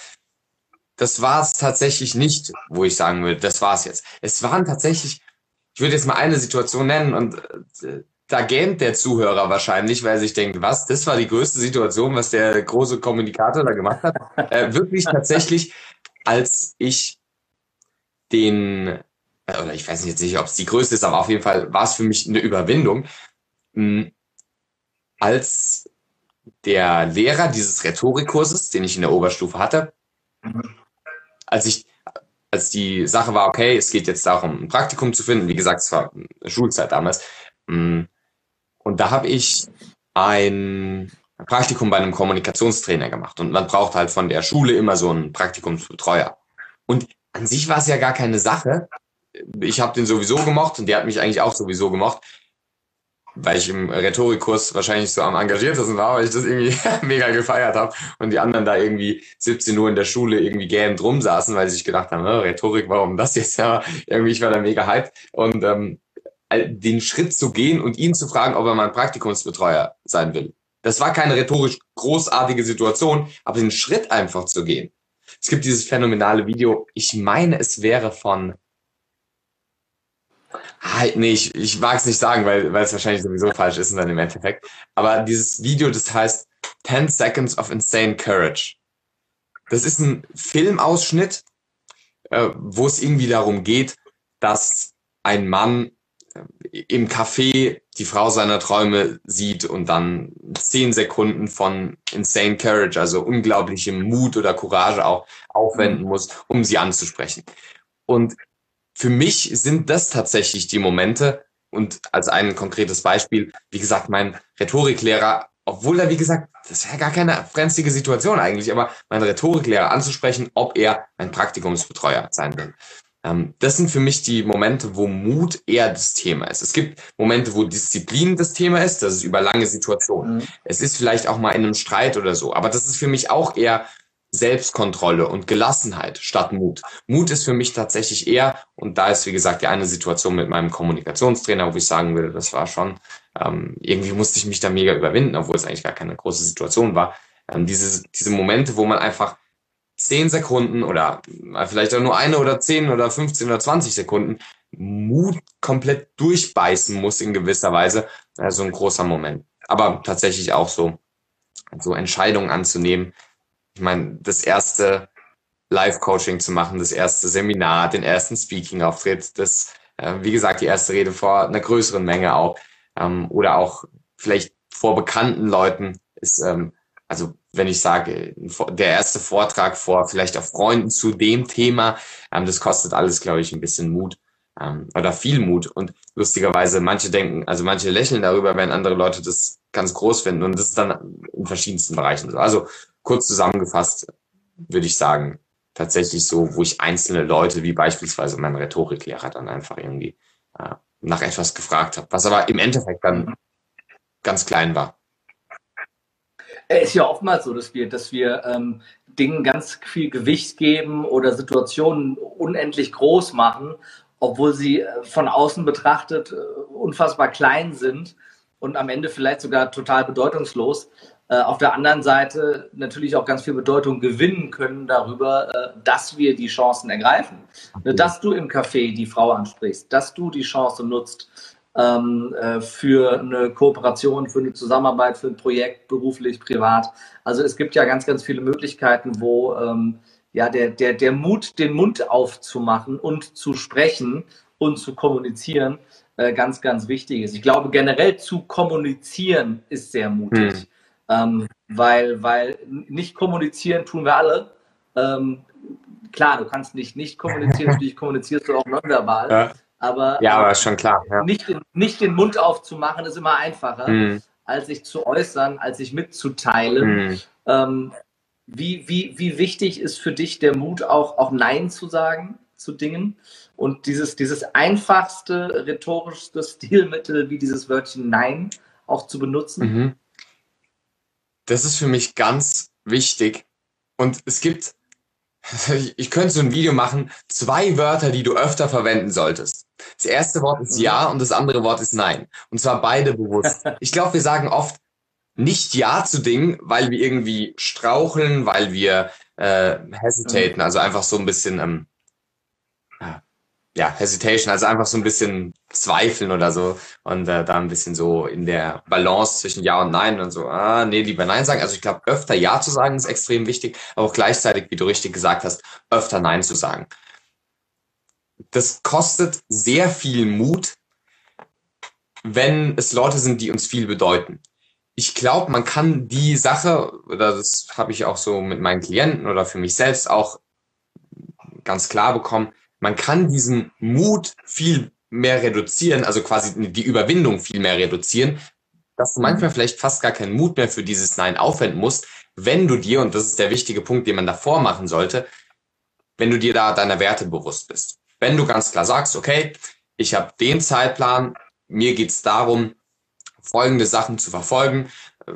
das war es tatsächlich nicht, wo ich sagen würde, das war es jetzt. Es waren tatsächlich, ich würde jetzt mal eine Situation nennen und äh, da gähnt der Zuhörer wahrscheinlich, weil er sich denkt, was, das war die größte Situation, was der große Kommunikator da gemacht hat. Äh, wirklich tatsächlich, als ich den, äh, oder ich weiß nicht jetzt nicht, ob es die größte ist, aber auf jeden Fall war es für mich eine Überwindung, mh, hm, als der Lehrer dieses Rhetorikkurses, den ich in der Oberstufe hatte, als ich, als die Sache war, okay, es geht jetzt darum, ein Praktikum zu finden, wie gesagt, es war Schulzeit damals, mh, hm, und da habe ich ein Praktikum bei einem Kommunikationstrainer gemacht. Und man braucht halt von der Schule immer so einen Praktikumsbetreuer. Und an sich war es ja gar keine Sache. Ich habe den sowieso gemocht und der hat mich eigentlich auch sowieso gemocht, weil ich im Rhetorikkurs wahrscheinlich so am engagiertesten war, weil ich das irgendwie mega gefeiert habe und die anderen da irgendwie 17 Uhr in der Schule irgendwie gähnend rumsaßen, weil sie sich gedacht haben, Rhetorik, warum das jetzt? Ja, irgendwie ich war da mega hyped und ähm, den Schritt zu gehen und ihn zu fragen, ob er mein Praktikumsbetreuer sein will. Das war keine rhetorisch großartige Situation, aber den Schritt einfach zu gehen. Es gibt dieses phänomenale Video, ich meine, es wäre von Ah, nee, ich, ich mag es nicht sagen, weil, weil es wahrscheinlich sowieso falsch ist dann im Endeffekt. Aber dieses Video, das heißt 10 Seconds of Insane Courage. Das ist ein Filmausschnitt, äh, wo es irgendwie darum geht, dass ein Mann im Café die Frau seiner Träume sieht und dann zehn Sekunden von insane courage, also unglaublichem Mut oder Courage auch aufwenden mhm. muss, um sie anzusprechen. Und für mich sind das tatsächlich die Momente und als ein konkretes Beispiel, wie gesagt, mein Rhetoriklehrer, obwohl er, wie gesagt, das wäre gar keine frenzige Situation eigentlich, aber mein Rhetoriklehrer anzusprechen, ob er ein Praktikumsbetreuer sein will. Ähm, das sind für mich die Momente, wo Mut eher das Thema ist. Es gibt Momente, wo Disziplin das Thema ist, das ist über lange Situationen. Mhm. Es ist vielleicht auch mal in einem Streit oder so, aber das ist für mich auch eher Selbstkontrolle und Gelassenheit statt Mut. Mut ist für mich tatsächlich eher, und da ist wie gesagt die eine Situation mit meinem Kommunikationstrainer, wo ich sagen würde, das war schon, ähm, irgendwie musste ich mich da mega überwinden, obwohl es eigentlich gar keine große Situation war. Ähm, diese, diese Momente, wo man einfach zehn Sekunden oder vielleicht auch nur eine oder zehn oder 15 oder 20 Sekunden Mut komplett durchbeißen muss in gewisser Weise. Also ein großer Moment. Aber tatsächlich auch so, so Entscheidungen anzunehmen. Ich meine, das erste Live-Coaching zu machen, das erste Seminar, den ersten Speaking-Auftritt, das, äh, wie gesagt, die erste Rede vor einer größeren Menge auch. Ähm, oder auch vielleicht vor bekannten Leuten ist, ähm, also wenn ich sage, der erste Vortrag vor vielleicht auch Freunden zu dem Thema, ähm, das kostet alles, glaube ich, ein bisschen Mut ähm, oder viel Mut. Und lustigerweise, manche denken, also manche lächeln darüber, wenn andere Leute das ganz groß finden. Und das ist dann in verschiedensten Bereichen so. Also kurz zusammengefasst würde ich sagen, tatsächlich so, wo ich einzelne Leute, wie beispielsweise mein Rhetoriklehrer, dann einfach irgendwie äh, nach etwas gefragt habe, was aber im Endeffekt dann ganz klein war. Es ist ja oftmals so, dass wir, dass wir ähm, Dingen ganz viel Gewicht geben oder Situationen unendlich groß machen, obwohl sie äh, von außen betrachtet äh, unfassbar klein sind und am Ende vielleicht sogar total bedeutungslos. Äh, auf der anderen Seite natürlich auch ganz viel Bedeutung gewinnen können darüber, äh, dass wir die Chancen ergreifen. Okay. Dass du im Café die Frau ansprichst, dass du die Chance nutzt, ähm, äh, für eine Kooperation, für eine Zusammenarbeit, für ein Projekt, beruflich, privat. Also es gibt ja ganz, ganz viele Möglichkeiten, wo ähm, ja der, der, der Mut, den Mund aufzumachen und zu sprechen und zu kommunizieren, ganz, ganz wichtig ist. Ich glaube, generell zu kommunizieren ist sehr mutig. Hm. Ähm, weil, weil nicht kommunizieren tun wir alle. Ähm, klar, du kannst nicht nicht kommunizieren, natürlich kommunizierst du auch nonverbal. Ja. Aber, ja, aber ist schon klar. Ja. Nicht, den, nicht den Mund aufzumachen ist immer einfacher, mhm. als sich zu äußern, als sich mitzuteilen. Mhm. Ähm, wie, wie, wie wichtig ist für dich der Mut, auch, auch Nein zu sagen zu Dingen? Und dieses, dieses einfachste, rhetorischste Stilmittel wie dieses Wörtchen Nein auch zu benutzen? Mhm. Das ist für mich ganz wichtig. Und es gibt, ich könnte so ein Video machen, zwei Wörter, die du öfter verwenden solltest. Das erste Wort ist Ja und das andere Wort ist Nein. Und zwar beide bewusst. Ich glaube, wir sagen oft nicht Ja zu Dingen, weil wir irgendwie straucheln, weil wir äh, hesitaten, also einfach so ein bisschen, ähm, ja, hesitation, also einfach so ein bisschen zweifeln oder so und äh, da ein bisschen so in der Balance zwischen Ja und Nein und so, ah, nee, lieber Nein sagen. Also ich glaube, öfter Ja zu sagen ist extrem wichtig, aber auch gleichzeitig, wie du richtig gesagt hast, öfter Nein zu sagen. Das kostet sehr viel Mut, wenn es Leute sind, die uns viel bedeuten. Ich glaube, man kann die Sache, oder das habe ich auch so mit meinen Klienten oder für mich selbst auch ganz klar bekommen, man kann diesen Mut viel mehr reduzieren, also quasi die Überwindung viel mehr reduzieren, dass du manchmal vielleicht fast gar keinen Mut mehr für dieses Nein aufwenden musst, wenn du dir, und das ist der wichtige Punkt, den man davor machen sollte, wenn du dir da deiner Werte bewusst bist. Wenn du ganz klar sagst, okay, ich habe den Zeitplan, mir geht's darum, folgende Sachen zu verfolgen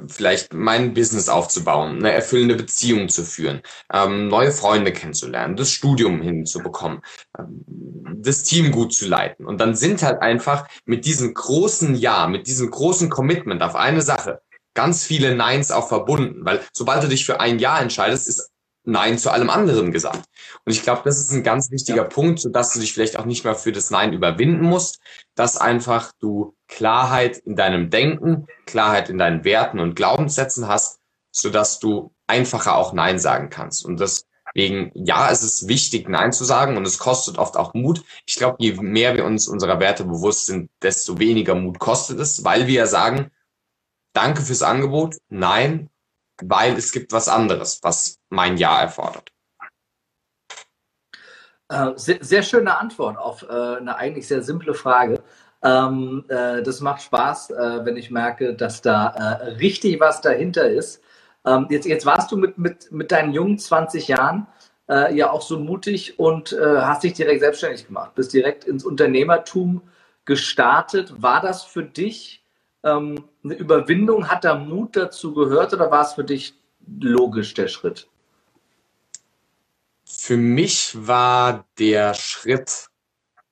vielleicht mein Business aufzubauen, eine erfüllende Beziehung zu führen, ähm, neue Freunde kennenzulernen, das Studium hinzubekommen, ähm, das Team gut zu leiten. Und dann sind halt einfach mit diesem großen Ja, mit diesem großen Commitment auf eine Sache ganz viele Neins auch verbunden, weil sobald du dich für ein Ja entscheidest, ist Nein zu allem anderen gesagt. Und ich glaube, das ist ein ganz wichtiger ja. Punkt, sodass du dich vielleicht auch nicht mehr für das Nein überwinden musst, dass einfach du Klarheit in deinem Denken, Klarheit in deinen Werten und Glaubenssätzen hast, sodass du einfacher auch Nein sagen kannst. Und deswegen, ja, es ist wichtig, Nein zu sagen und es kostet oft auch Mut. Ich glaube, je mehr wir uns unserer Werte bewusst sind, desto weniger Mut kostet es, weil wir ja sagen, danke fürs Angebot, nein, weil es gibt was anderes, was mein Ja erfordert. Äh, sehr, sehr, schöne Antwort auf äh, eine eigentlich sehr simple Frage. Ähm, äh, das macht Spaß, wenn ich merke, dass da richtig was dahinter ist. Ähm, jetzt, jetzt warst du mit, mit, mit deinen jungen 20 Jahren ja auch so mutig und hast dich direkt selbstständig gemacht, bist direkt ins Unternehmertum gestartet. War das für dich ähm, eine Überwindung? Hat da Mut dazu gehört oder war es für dich logisch der Schritt? Für mich war der Schritt,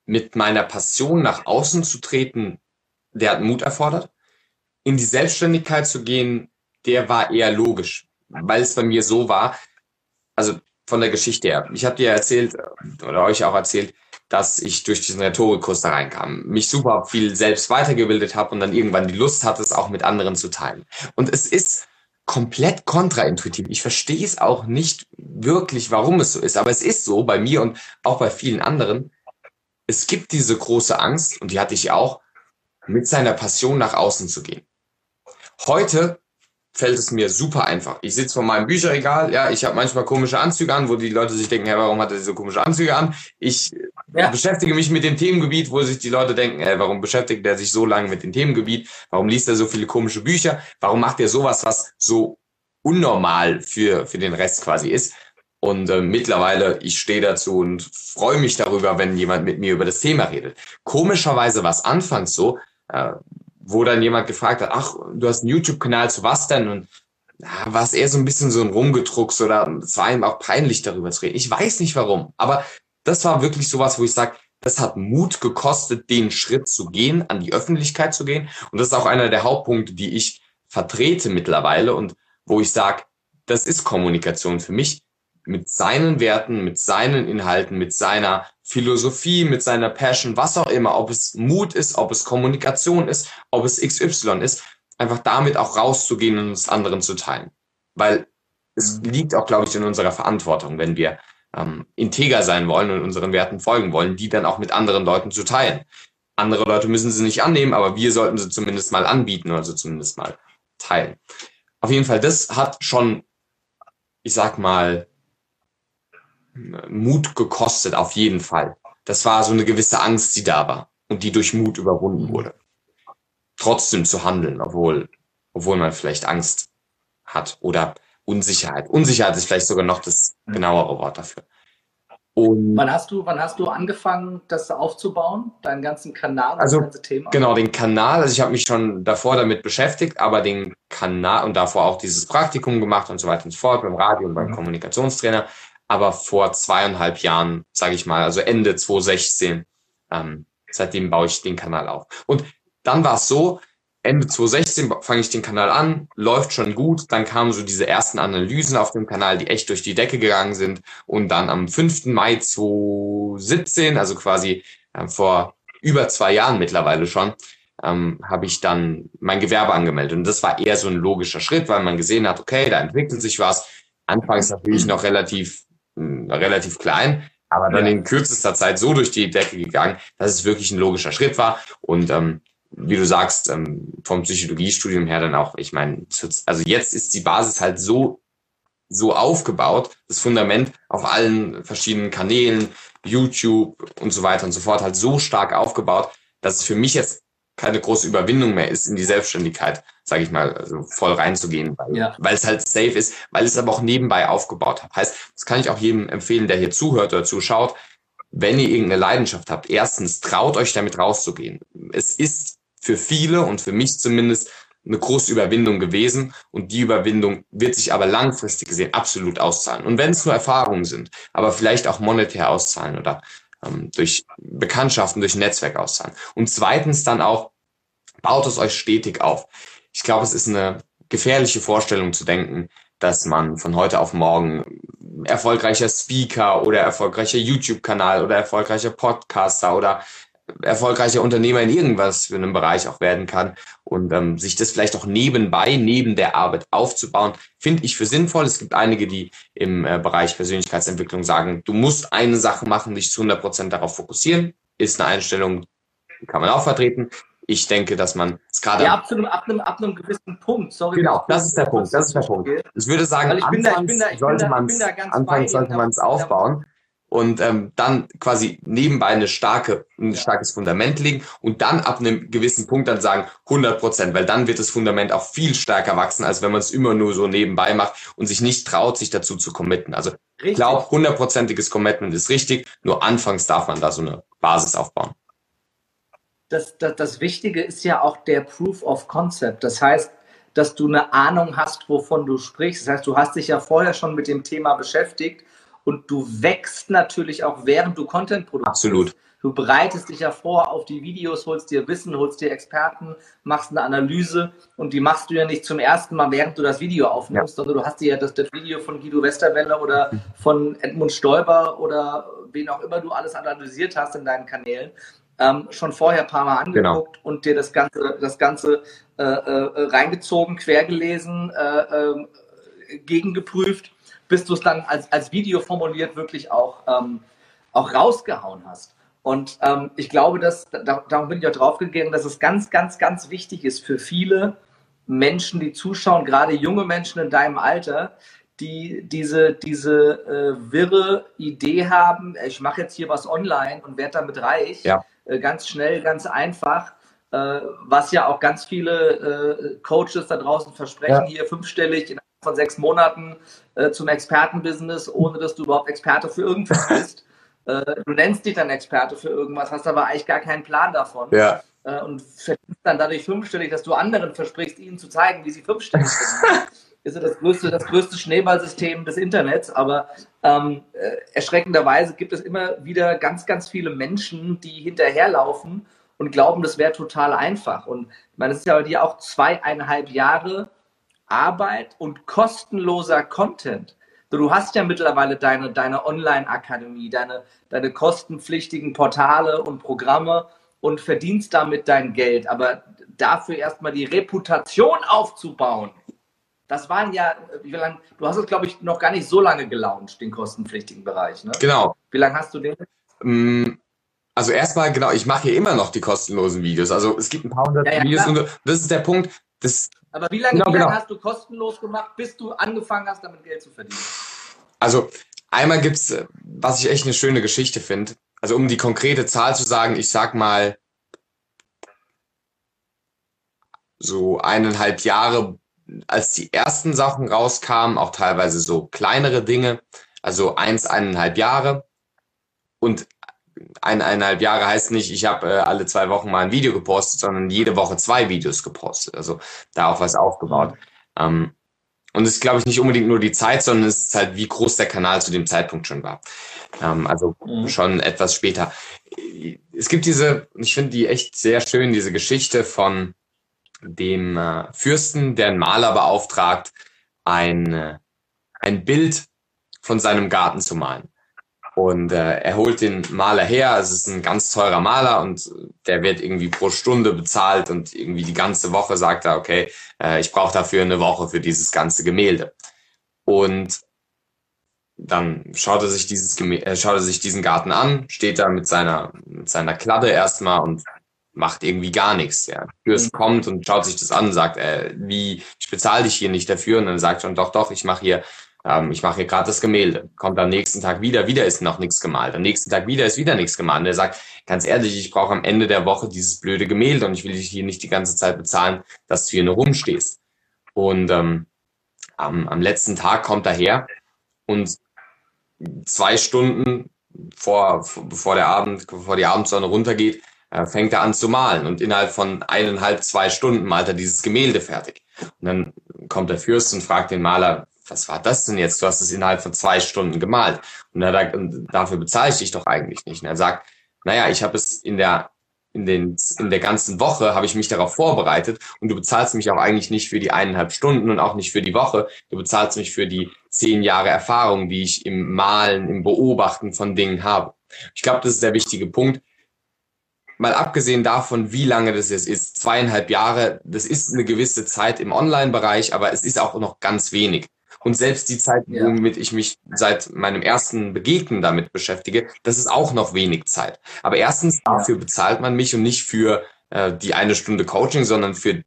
mit meiner Passion nach außen zu treten, der hat Mut erfordert. In die Selbstständigkeit zu gehen, der war eher logisch, weil es bei mir so war, also von der Geschichte her. Ich habe dir erzählt oder euch auch erzählt, dass ich durch diesen Rhetorikkurs da reinkam, mich super viel selbst weitergebildet habe und dann irgendwann die Lust hatte, es auch mit anderen zu teilen. Und es ist komplett kontraintuitiv. Ich verstehe es auch nicht wirklich, warum es so ist, aber es ist so bei mir und auch bei vielen anderen. Es gibt diese große Angst, und die hatte ich auch, mit seiner Passion nach außen zu gehen. Heute fällt es mir super einfach. Ich sitze vor meinem Bücherregal, ja, ich habe manchmal komische Anzüge an, wo die Leute sich denken, ja, warum hat er diese komische Anzüge an? Ich ja. beschäftige mich mit dem Themengebiet, wo sich die Leute denken, ey, warum beschäftigt er sich so lange mit dem Themengebiet? Warum liest er so viele komische Bücher? Warum macht er sowas, was so unnormal für, für den Rest quasi ist? Und äh, mittlerweile, ich stehe dazu und freue mich darüber, wenn jemand mit mir über das Thema redet. Komischerweise war es anfangs so, äh, wo dann jemand gefragt hat, ach, du hast einen YouTube-Kanal zu was denn? Und ja, war es eher so ein bisschen so ein Rumgedrucks oder es war ihm auch peinlich darüber zu reden. Ich weiß nicht warum, aber das war wirklich sowas, wo ich sage, das hat Mut gekostet, den Schritt zu gehen, an die Öffentlichkeit zu gehen. Und das ist auch einer der Hauptpunkte, die ich vertrete mittlerweile und wo ich sage, das ist Kommunikation für mich mit seinen Werten, mit seinen Inhalten, mit seiner Philosophie, mit seiner Passion, was auch immer, ob es Mut ist, ob es Kommunikation ist, ob es XY ist, einfach damit auch rauszugehen und es anderen zu teilen. Weil es mhm. liegt auch, glaube ich, in unserer Verantwortung, wenn wir ähm, integer sein wollen und unseren Werten folgen wollen, die dann auch mit anderen Leuten zu teilen. Andere Leute müssen sie nicht annehmen, aber wir sollten sie zumindest mal anbieten, also zumindest mal teilen. Auf jeden Fall, das hat schon, ich sag mal, Mut gekostet, auf jeden Fall. Das war so eine gewisse Angst, die da war und die durch Mut überwunden wurde. Trotzdem zu handeln, obwohl, obwohl man vielleicht Angst hat oder Unsicherheit. Unsicherheit ist vielleicht sogar noch das genauere Wort dafür. Und wann hast du, wann hast du angefangen, das aufzubauen, deinen ganzen Kanal, also, das ganze Thema? Genau, den Kanal. Also ich habe mich schon davor damit beschäftigt, aber den Kanal und davor auch dieses Praktikum gemacht und so weiter und so fort beim Radio und beim mhm. Kommunikationstrainer. Aber vor zweieinhalb Jahren, sage ich mal, also Ende 2016, ähm, seitdem baue ich den Kanal auf. Und dann war es so, Ende 2016 fange ich den Kanal an, läuft schon gut. Dann kamen so diese ersten Analysen auf dem Kanal, die echt durch die Decke gegangen sind. Und dann am 5. Mai 2017, also quasi äh, vor über zwei Jahren mittlerweile schon, ähm, habe ich dann mein Gewerbe angemeldet. Und das war eher so ein logischer Schritt, weil man gesehen hat, okay, da entwickelt sich was. Anfangs natürlich noch relativ, mh, relativ klein, aber dann ja. in kürzester Zeit so durch die Decke gegangen, dass es wirklich ein logischer Schritt war. Und ähm, wie du sagst, ähm, vom Psychologiestudium her dann auch, ich meine, also jetzt ist die Basis halt so, so aufgebaut, das Fundament auf allen verschiedenen Kanälen, YouTube und so weiter und so fort, halt so stark aufgebaut, dass es für mich jetzt keine große Überwindung mehr ist, in die Selbstständigkeit, sage ich mal, also voll reinzugehen, weil, ja. weil es halt safe ist, weil es aber auch nebenbei aufgebaut hat. Heißt, das kann ich auch jedem empfehlen, der hier zuhört oder zuschaut. Wenn ihr irgendeine Leidenschaft habt, erstens traut euch damit rauszugehen. Es ist für viele und für mich zumindest eine große Überwindung gewesen und die Überwindung wird sich aber langfristig gesehen absolut auszahlen. Und wenn es nur Erfahrungen sind, aber vielleicht auch monetär auszahlen oder ähm, durch Bekanntschaften, durch Netzwerk auszahlen. Und zweitens dann auch, baut es euch stetig auf. Ich glaube, es ist eine gefährliche Vorstellung zu denken, dass man von heute auf morgen erfolgreicher Speaker oder erfolgreicher YouTube-Kanal oder erfolgreicher Podcaster oder erfolgreicher Unternehmer in irgendwas für einen Bereich auch werden kann und ähm, sich das vielleicht auch nebenbei, neben der Arbeit aufzubauen, finde ich für sinnvoll. Es gibt einige, die im äh, Bereich Persönlichkeitsentwicklung sagen, du musst eine Sache machen, dich zu 100 Prozent darauf fokussieren. Ist eine Einstellung, die kann man auch vertreten. Ich denke, dass man es gerade. Ja, ab, einem, ab, einem, ab einem gewissen Punkt. Sorry. Genau, das ist der Punkt. Das ist der Punkt. Ich würde sagen, anfangs sollte man es anfangs sollte man es aufbauen und ähm, dann quasi nebenbei eine starke, ein starkes Fundament legen und dann ab einem gewissen Punkt dann sagen 100 Prozent, weil dann wird das Fundament auch viel stärker wachsen, als wenn man es immer nur so nebenbei macht und sich nicht traut, sich dazu zu committen. Also ich glaube, hundertprozentiges Commitment ist richtig, nur anfangs darf man da so eine Basis aufbauen. Das, das, das Wichtige ist ja auch der Proof of Concept. Das heißt, dass du eine Ahnung hast, wovon du sprichst. Das heißt, du hast dich ja vorher schon mit dem Thema beschäftigt und du wächst natürlich auch, während du Content produzierst. Absolut. Du bereitest dich ja vor auf die Videos, holst dir Wissen, holst dir Experten, machst eine Analyse und die machst du ja nicht zum ersten Mal, während du das Video aufnimmst, ja. sondern du hast dir ja das, das, Video von Guido Westerwelle oder von Edmund Stoiber oder wen auch immer du alles analysiert hast in deinen Kanälen, ähm, schon vorher ein paar Mal genau. angeguckt genau. und dir das Ganze, das Ganze äh, äh, reingezogen, quergelesen, äh, äh gegengeprüft bis du es dann als, als Video formuliert wirklich auch, ähm, auch rausgehauen hast. Und ähm, ich glaube, dass, da, darum bin ich auch drauf gegangen, dass es ganz, ganz, ganz wichtig ist für viele Menschen, die zuschauen, gerade junge Menschen in deinem Alter, die diese, diese äh, wirre Idee haben, ich mache jetzt hier was online und werde damit reich, ja. äh, ganz schnell, ganz einfach, äh, was ja auch ganz viele äh, Coaches da draußen versprechen, ja. hier fünfstellig in von sechs Monaten äh, zum Expertenbusiness, ohne dass du überhaupt Experte für irgendwas bist. äh, du nennst dich dann Experte für irgendwas, hast aber eigentlich gar keinen Plan davon. Ja. Äh, und verdienst dann dadurch fünfstellig, dass du anderen versprichst, ihnen zu zeigen, wie sie fünfstellig sind. ist ja das größte, das größte Schneeballsystem des Internets, aber ähm, äh, erschreckenderweise gibt es immer wieder ganz, ganz viele Menschen, die hinterherlaufen und glauben, das wäre total einfach. Und ich meine, es ist ja bei dir auch zweieinhalb Jahre Arbeit und kostenloser Content. Du hast ja mittlerweile deine, deine Online-Akademie, deine, deine kostenpflichtigen Portale und Programme und verdienst damit dein Geld. Aber dafür erstmal die Reputation aufzubauen, das waren ja, wie lange, du hast es, glaube ich, noch gar nicht so lange gelauncht, den kostenpflichtigen Bereich. Ne? Genau. Wie lange hast du den? Mm, also erstmal, genau, ich mache hier immer noch die kostenlosen Videos. Also es gibt ein paar hundert ja, ja, Videos klar. und das ist der Punkt, das aber wie lange, genau, wie lange genau. hast du kostenlos gemacht, bis du angefangen hast, damit Geld zu verdienen? Also einmal gibt es, was ich echt eine schöne Geschichte finde. Also um die konkrete Zahl zu sagen, ich sag mal so eineinhalb Jahre, als die ersten Sachen rauskamen, auch teilweise so kleinere Dinge, also eins, eineinhalb Jahre. Und eineinhalb Jahre heißt nicht, ich habe äh, alle zwei Wochen mal ein Video gepostet, sondern jede Woche zwei Videos gepostet. Also da auch was aufgebaut. Ähm, und es ist, glaube ich, nicht unbedingt nur die Zeit, sondern es ist halt, wie groß der Kanal zu dem Zeitpunkt schon war. Ähm, also mhm. schon etwas später. Es gibt diese, ich finde die echt sehr schön, diese Geschichte von dem äh, Fürsten, der einen Maler beauftragt, ein, äh, ein Bild von seinem Garten zu malen. Und äh, er holt den Maler her, es ist ein ganz teurer Maler und der wird irgendwie pro Stunde bezahlt und irgendwie die ganze Woche sagt er, okay, äh, ich brauche dafür eine Woche für dieses ganze Gemälde. Und dann schaut er sich dieses äh, schaut er sich diesen Garten an, steht da mit seiner mit seiner Kladde erstmal und macht irgendwie gar nichts. Ja. Fürst mhm. kommt und schaut sich das an und sagt, äh, wie ich bezahle dich hier nicht dafür und dann sagt schon doch doch, ich mache hier ähm, ich mache hier gerade das Gemälde. Kommt am nächsten Tag wieder, wieder ist noch nichts gemalt. Am nächsten Tag wieder ist wieder nichts gemalt. Und er sagt, ganz ehrlich, ich brauche am Ende der Woche dieses blöde Gemälde und ich will dich hier nicht die ganze Zeit bezahlen, dass du hier nur rumstehst. Und ähm, am, am letzten Tag kommt er her und zwei Stunden vor, bevor der Abend, bevor die Abendsonne runtergeht, äh, fängt er an zu malen und innerhalb von eineinhalb, zwei Stunden malt er dieses Gemälde fertig. Und dann kommt der Fürst und fragt den Maler, was war das denn jetzt? Du hast es innerhalb von zwei Stunden gemalt. Und er sagt, dafür bezahle ich dich doch eigentlich nicht. Und er sagt, naja, ich habe es in der, in den, in der ganzen Woche habe ich mich darauf vorbereitet und du bezahlst mich auch eigentlich nicht für die eineinhalb Stunden und auch nicht für die Woche. Du bezahlst mich für die zehn Jahre Erfahrung, die ich im Malen, im Beobachten von Dingen habe. Ich glaube, das ist der wichtige Punkt. Mal abgesehen davon, wie lange das jetzt ist, zweieinhalb Jahre, das ist eine gewisse Zeit im Online-Bereich, aber es ist auch noch ganz wenig. Und selbst die Zeit, ja. womit ich mich seit meinem ersten Begegnen damit beschäftige, das ist auch noch wenig Zeit. Aber erstens, dafür bezahlt man mich und nicht für äh, die eine Stunde Coaching, sondern für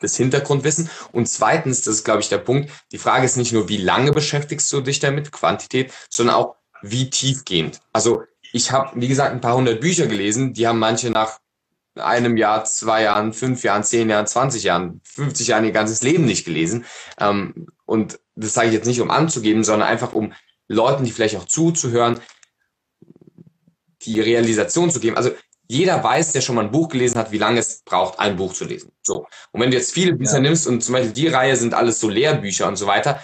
das Hintergrundwissen. Und zweitens, das ist, glaube ich, der Punkt, die Frage ist nicht nur, wie lange beschäftigst du dich damit, Quantität, sondern auch, wie tiefgehend. Also ich habe, wie gesagt, ein paar hundert Bücher gelesen, die haben manche nach einem Jahr, zwei Jahren, fünf Jahren, zehn Jahren, 20 Jahren, 50 Jahren ihr ganzes Leben nicht gelesen. Ähm, und das sage ich jetzt nicht, um anzugeben, sondern einfach um Leuten, die vielleicht auch zuzuhören, die Realisation zu geben. Also jeder weiß, der schon mal ein Buch gelesen hat, wie lange es braucht, ein Buch zu lesen. So. Und wenn du jetzt viele Bücher ja. nimmst und zum Beispiel die Reihe sind alles so Lehrbücher und so weiter,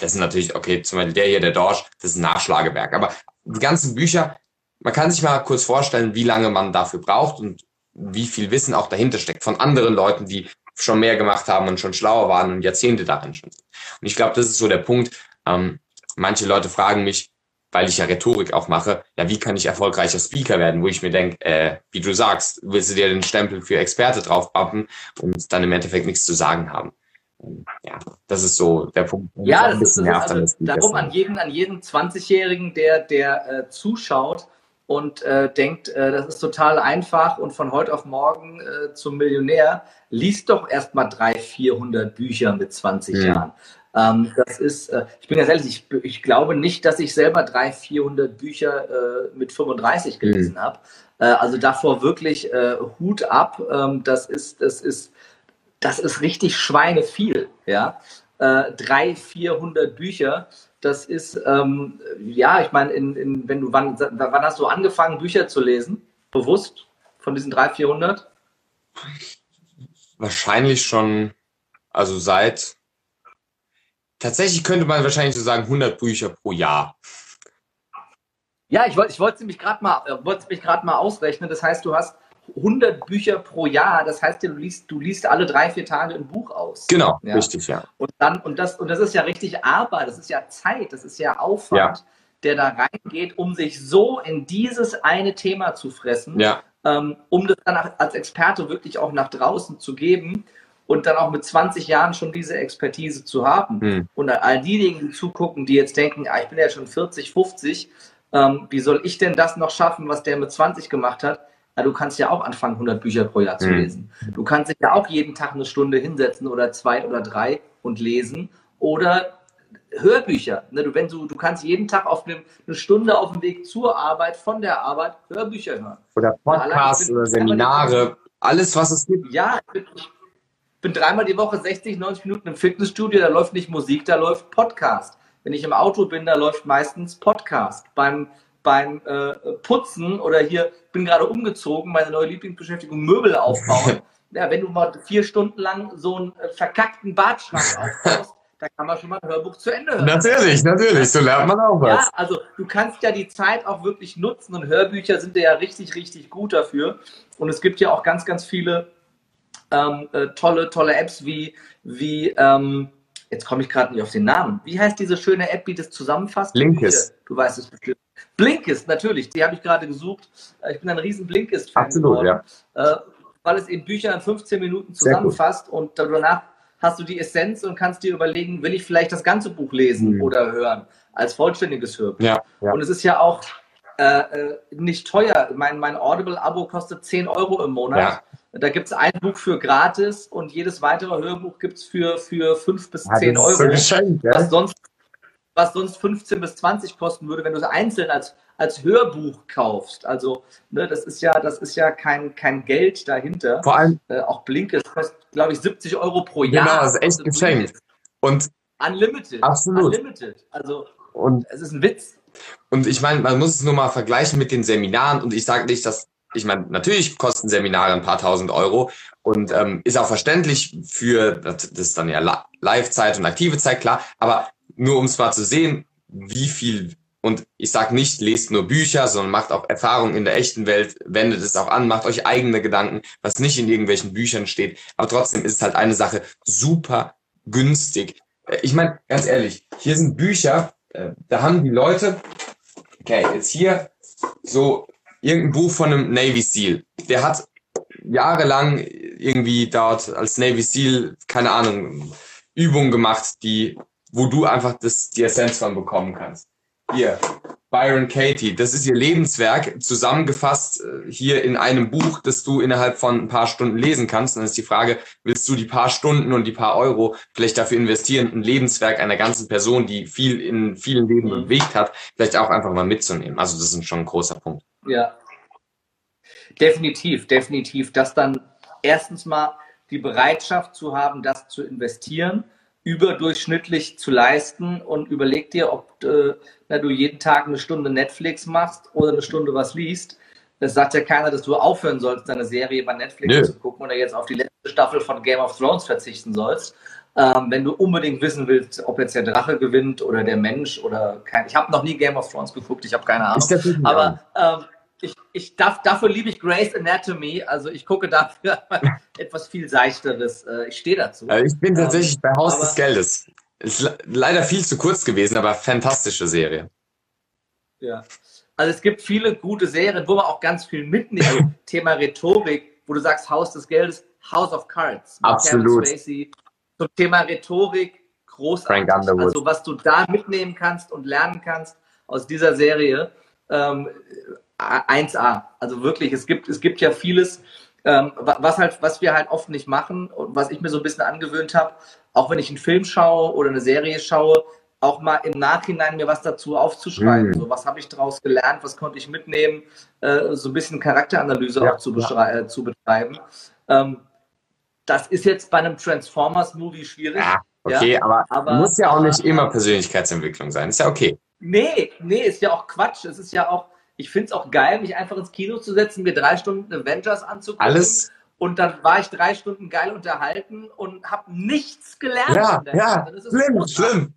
das sind natürlich, okay, zum Beispiel der hier, der Dorsch, das ist ein Nachschlagewerk. Aber die ganzen Bücher, man kann sich mal kurz vorstellen, wie lange man dafür braucht und wie viel Wissen auch dahinter steckt von anderen Leuten, die schon mehr gemacht haben und schon schlauer waren und Jahrzehnte darin schon sind. Und ich glaube, das ist so der Punkt. Ähm, manche Leute fragen mich, weil ich ja Rhetorik auch mache, ja, wie kann ich erfolgreicher Speaker werden, wo ich mir denke, äh, wie du sagst, willst du dir den Stempel für Experte draufpappen und dann im Endeffekt nichts zu sagen haben. Ja, das ist so der Punkt. Ja, das ist, das ist also darum an jeden, an jeden 20-Jährigen, der, der äh, zuschaut, und äh, denkt, äh, das ist total einfach und von heute auf morgen äh, zum Millionär, liest doch erstmal 300, 400 Bücher mit 20 mhm. Jahren. Ähm, das ist, äh, ich bin ganz ehrlich, ich, ich, glaube nicht, dass ich selber 300, 400 Bücher äh, mit 35 gelesen mhm. habe. Äh, also davor wirklich äh, Hut ab. Ähm, das ist, das ist, das ist richtig schweineviel, ja. Äh, 300, 400 Bücher das ist, ähm, ja, ich meine, in, in, wenn du, wann, wann hast du angefangen, Bücher zu lesen? Bewusst? Von diesen 300, 400? Wahrscheinlich schon, also seit, tatsächlich könnte man wahrscheinlich so sagen, 100 Bücher pro Jahr. Ja, ich wollte ich wollte mich gerade mal, äh, wollte mich gerade mal ausrechnen. Das heißt, du hast 100 Bücher pro Jahr. Das heißt du liest, du liest alle drei, vier Tage ein Buch aus. Genau, ja? richtig, ja. Und dann, und das, und das ist ja richtig Arbeit, das ist ja Zeit, das ist ja Aufwand, ja. der da reingeht, um sich so in dieses eine Thema zu fressen, ja. ähm, um das dann als Experte wirklich auch nach draußen zu geben und dann auch mit 20 Jahren schon diese Expertise zu haben. Hm. Und all diejenigen, die zugucken, die jetzt denken, ah, ich bin ja schon 40, 50, ähm, wie soll ich denn das noch schaffen, was der mit 20 gemacht hat? Ja, du kannst ja auch anfangen, 100 Bücher pro Jahr zu mhm. lesen. Du kannst dich ja auch jeden Tag eine Stunde hinsetzen oder zwei oder drei und lesen oder Hörbücher. Ne, du, wenn du, du kannst jeden Tag auf eine, eine Stunde auf dem Weg zur Arbeit, von der Arbeit Hörbücher hören. Oder Podcasts oder Seminare, alles, was es gibt. Ja, ich bin, ich bin dreimal die Woche 60, 90 Minuten im Fitnessstudio, da läuft nicht Musik, da läuft Podcast. Wenn ich im Auto bin, da läuft meistens Podcast. Beim beim äh, Putzen oder hier bin gerade umgezogen, meine neue Lieblingsbeschäftigung Möbel aufbauen. ja, wenn du mal vier Stunden lang so einen äh, verkackten Badschrank aufbaust, da kann man schon mal ein Hörbuch zu Ende hören. Natürlich, natürlich, so lernt man auch was. Ja, also du kannst ja die Zeit auch wirklich nutzen und Hörbücher sind ja richtig, richtig gut dafür. Und es gibt ja auch ganz, ganz viele ähm, äh, tolle, tolle Apps wie, wie ähm, jetzt komme ich gerade nicht auf den Namen. Wie heißt diese schöne App, die das zusammenfasst? Blinkist. Du weißt es bestimmt. Blinkist, natürlich, die habe ich gerade gesucht. Äh, ich bin ein riesen Blinkist-Fan Absolut, geworden, ja. Äh, weil es eben Bücher in 15 Minuten zusammenfasst und danach hast du die Essenz und kannst dir überlegen, will ich vielleicht das ganze Buch lesen mhm. oder hören als vollständiges Hörbuch. Ja, ja. Und es ist ja auch äh, äh nicht teuer. Mein, mein Audible-Abo kostet 10 Euro im Monat. Ja. Da gibt es ein Buch für gratis und jedes weitere Hörbuch gibt es für, für 5 bis 10 ja, Euro. Geschenk, ja? was, sonst, was sonst 15 bis 20 kosten würde, wenn du es einzeln als, als Hörbuch kaufst. Also, ne, das ist ja, das ist ja kein, kein Geld dahinter. Vor allem. Äh, auch Blinkes kostet, glaube ich, 70 Euro pro Jahr. Genau, das ist echt geschenkt. Und Unlimited. Absolut. Unlimited. Also, und es ist ein Witz. Und ich meine, man muss es nur mal vergleichen mit den Seminaren. Und ich sage nicht, dass, ich meine, natürlich kosten Seminare ein paar tausend Euro und ähm, ist auch verständlich für, das ist dann ja Live-Zeit und aktive Zeit, klar. Aber nur um mal zu sehen, wie viel, und ich sage nicht, lest nur Bücher, sondern macht auch Erfahrungen in der echten Welt, wendet es auch an, macht euch eigene Gedanken, was nicht in irgendwelchen Büchern steht. Aber trotzdem ist es halt eine Sache super günstig. Äh, ich meine, ganz ehrlich, hier sind Bücher, äh, da haben die Leute, okay, jetzt hier so irgendein Buch von einem Navy SEAL. Der hat jahrelang irgendwie dort als Navy SEAL, keine Ahnung, Übungen gemacht, die, wo du einfach das, die Essenz von bekommen kannst. Hier, Byron Katie, das ist ihr Lebenswerk, zusammengefasst äh, hier in einem Buch, das du innerhalb von ein paar Stunden lesen kannst. dann ist die Frage, willst du die paar Stunden und die paar Euro vielleicht dafür investieren, ein Lebenswerk einer ganzen Person, die viel in vielen Leben mhm. bewegt hat, vielleicht auch einfach mal mitzunehmen. Also das ist schon ein großer Punkt. Ja, definitiv, definitiv, dass dann erstens mal die Bereitschaft zu haben, das zu investieren überdurchschnittlich zu leisten und überleg dir, ob äh, na, du jeden Tag eine Stunde Netflix machst oder eine Stunde was liest. Es sagt ja keiner, dass du aufhören sollst, deine Serie bei Netflix Nö. zu gucken oder jetzt auf die letzte Staffel von Game of Thrones verzichten sollst. Ähm, wenn du unbedingt wissen willst, ob jetzt der Drache gewinnt oder der Mensch oder kein. Ich habe noch nie Game of Thrones geguckt, ich habe keine Ahnung. Aber ähm, ich, ich darf, dafür liebe ich Grace Anatomy. Also ich gucke dafür etwas viel seichteres. Äh, ich stehe dazu. Also ich bin tatsächlich ähm, bei Haus aber, des Geldes. Ist leider viel zu kurz gewesen, aber fantastische Serie. Ja. Also es gibt viele gute Serien, wo man auch ganz viel mitnimmt. Also Thema Rhetorik, wo du sagst Haus des Geldes, House of Cards. Absolut. Spacey. Zum Thema Rhetorik, großartig. Frank Underwood. Also was du da mitnehmen kannst und lernen kannst aus dieser Serie. Ähm, 1A. Also wirklich, es gibt, es gibt ja vieles, ähm, was halt, was wir halt oft nicht machen und was ich mir so ein bisschen angewöhnt habe, auch wenn ich einen Film schaue oder eine Serie schaue, auch mal im Nachhinein mir was dazu aufzuschreiben. Mhm. So, was habe ich daraus gelernt, was konnte ich mitnehmen, äh, so ein bisschen Charakteranalyse ja, auch zu, äh, zu betreiben. Ähm, das ist jetzt bei einem Transformers-Movie schwierig. Ja, okay, ja, aber, aber muss ja auch nicht immer Persönlichkeitsentwicklung sein. Ist ja okay. Nee, nee, ist ja auch Quatsch. Es ist ja auch, ich finde es auch geil, mich einfach ins Kino zu setzen, mir drei Stunden Avengers anzugucken. Alles. Und dann war ich drei Stunden geil unterhalten und habe nichts gelernt. Ja, ja, schlimm, schlimm.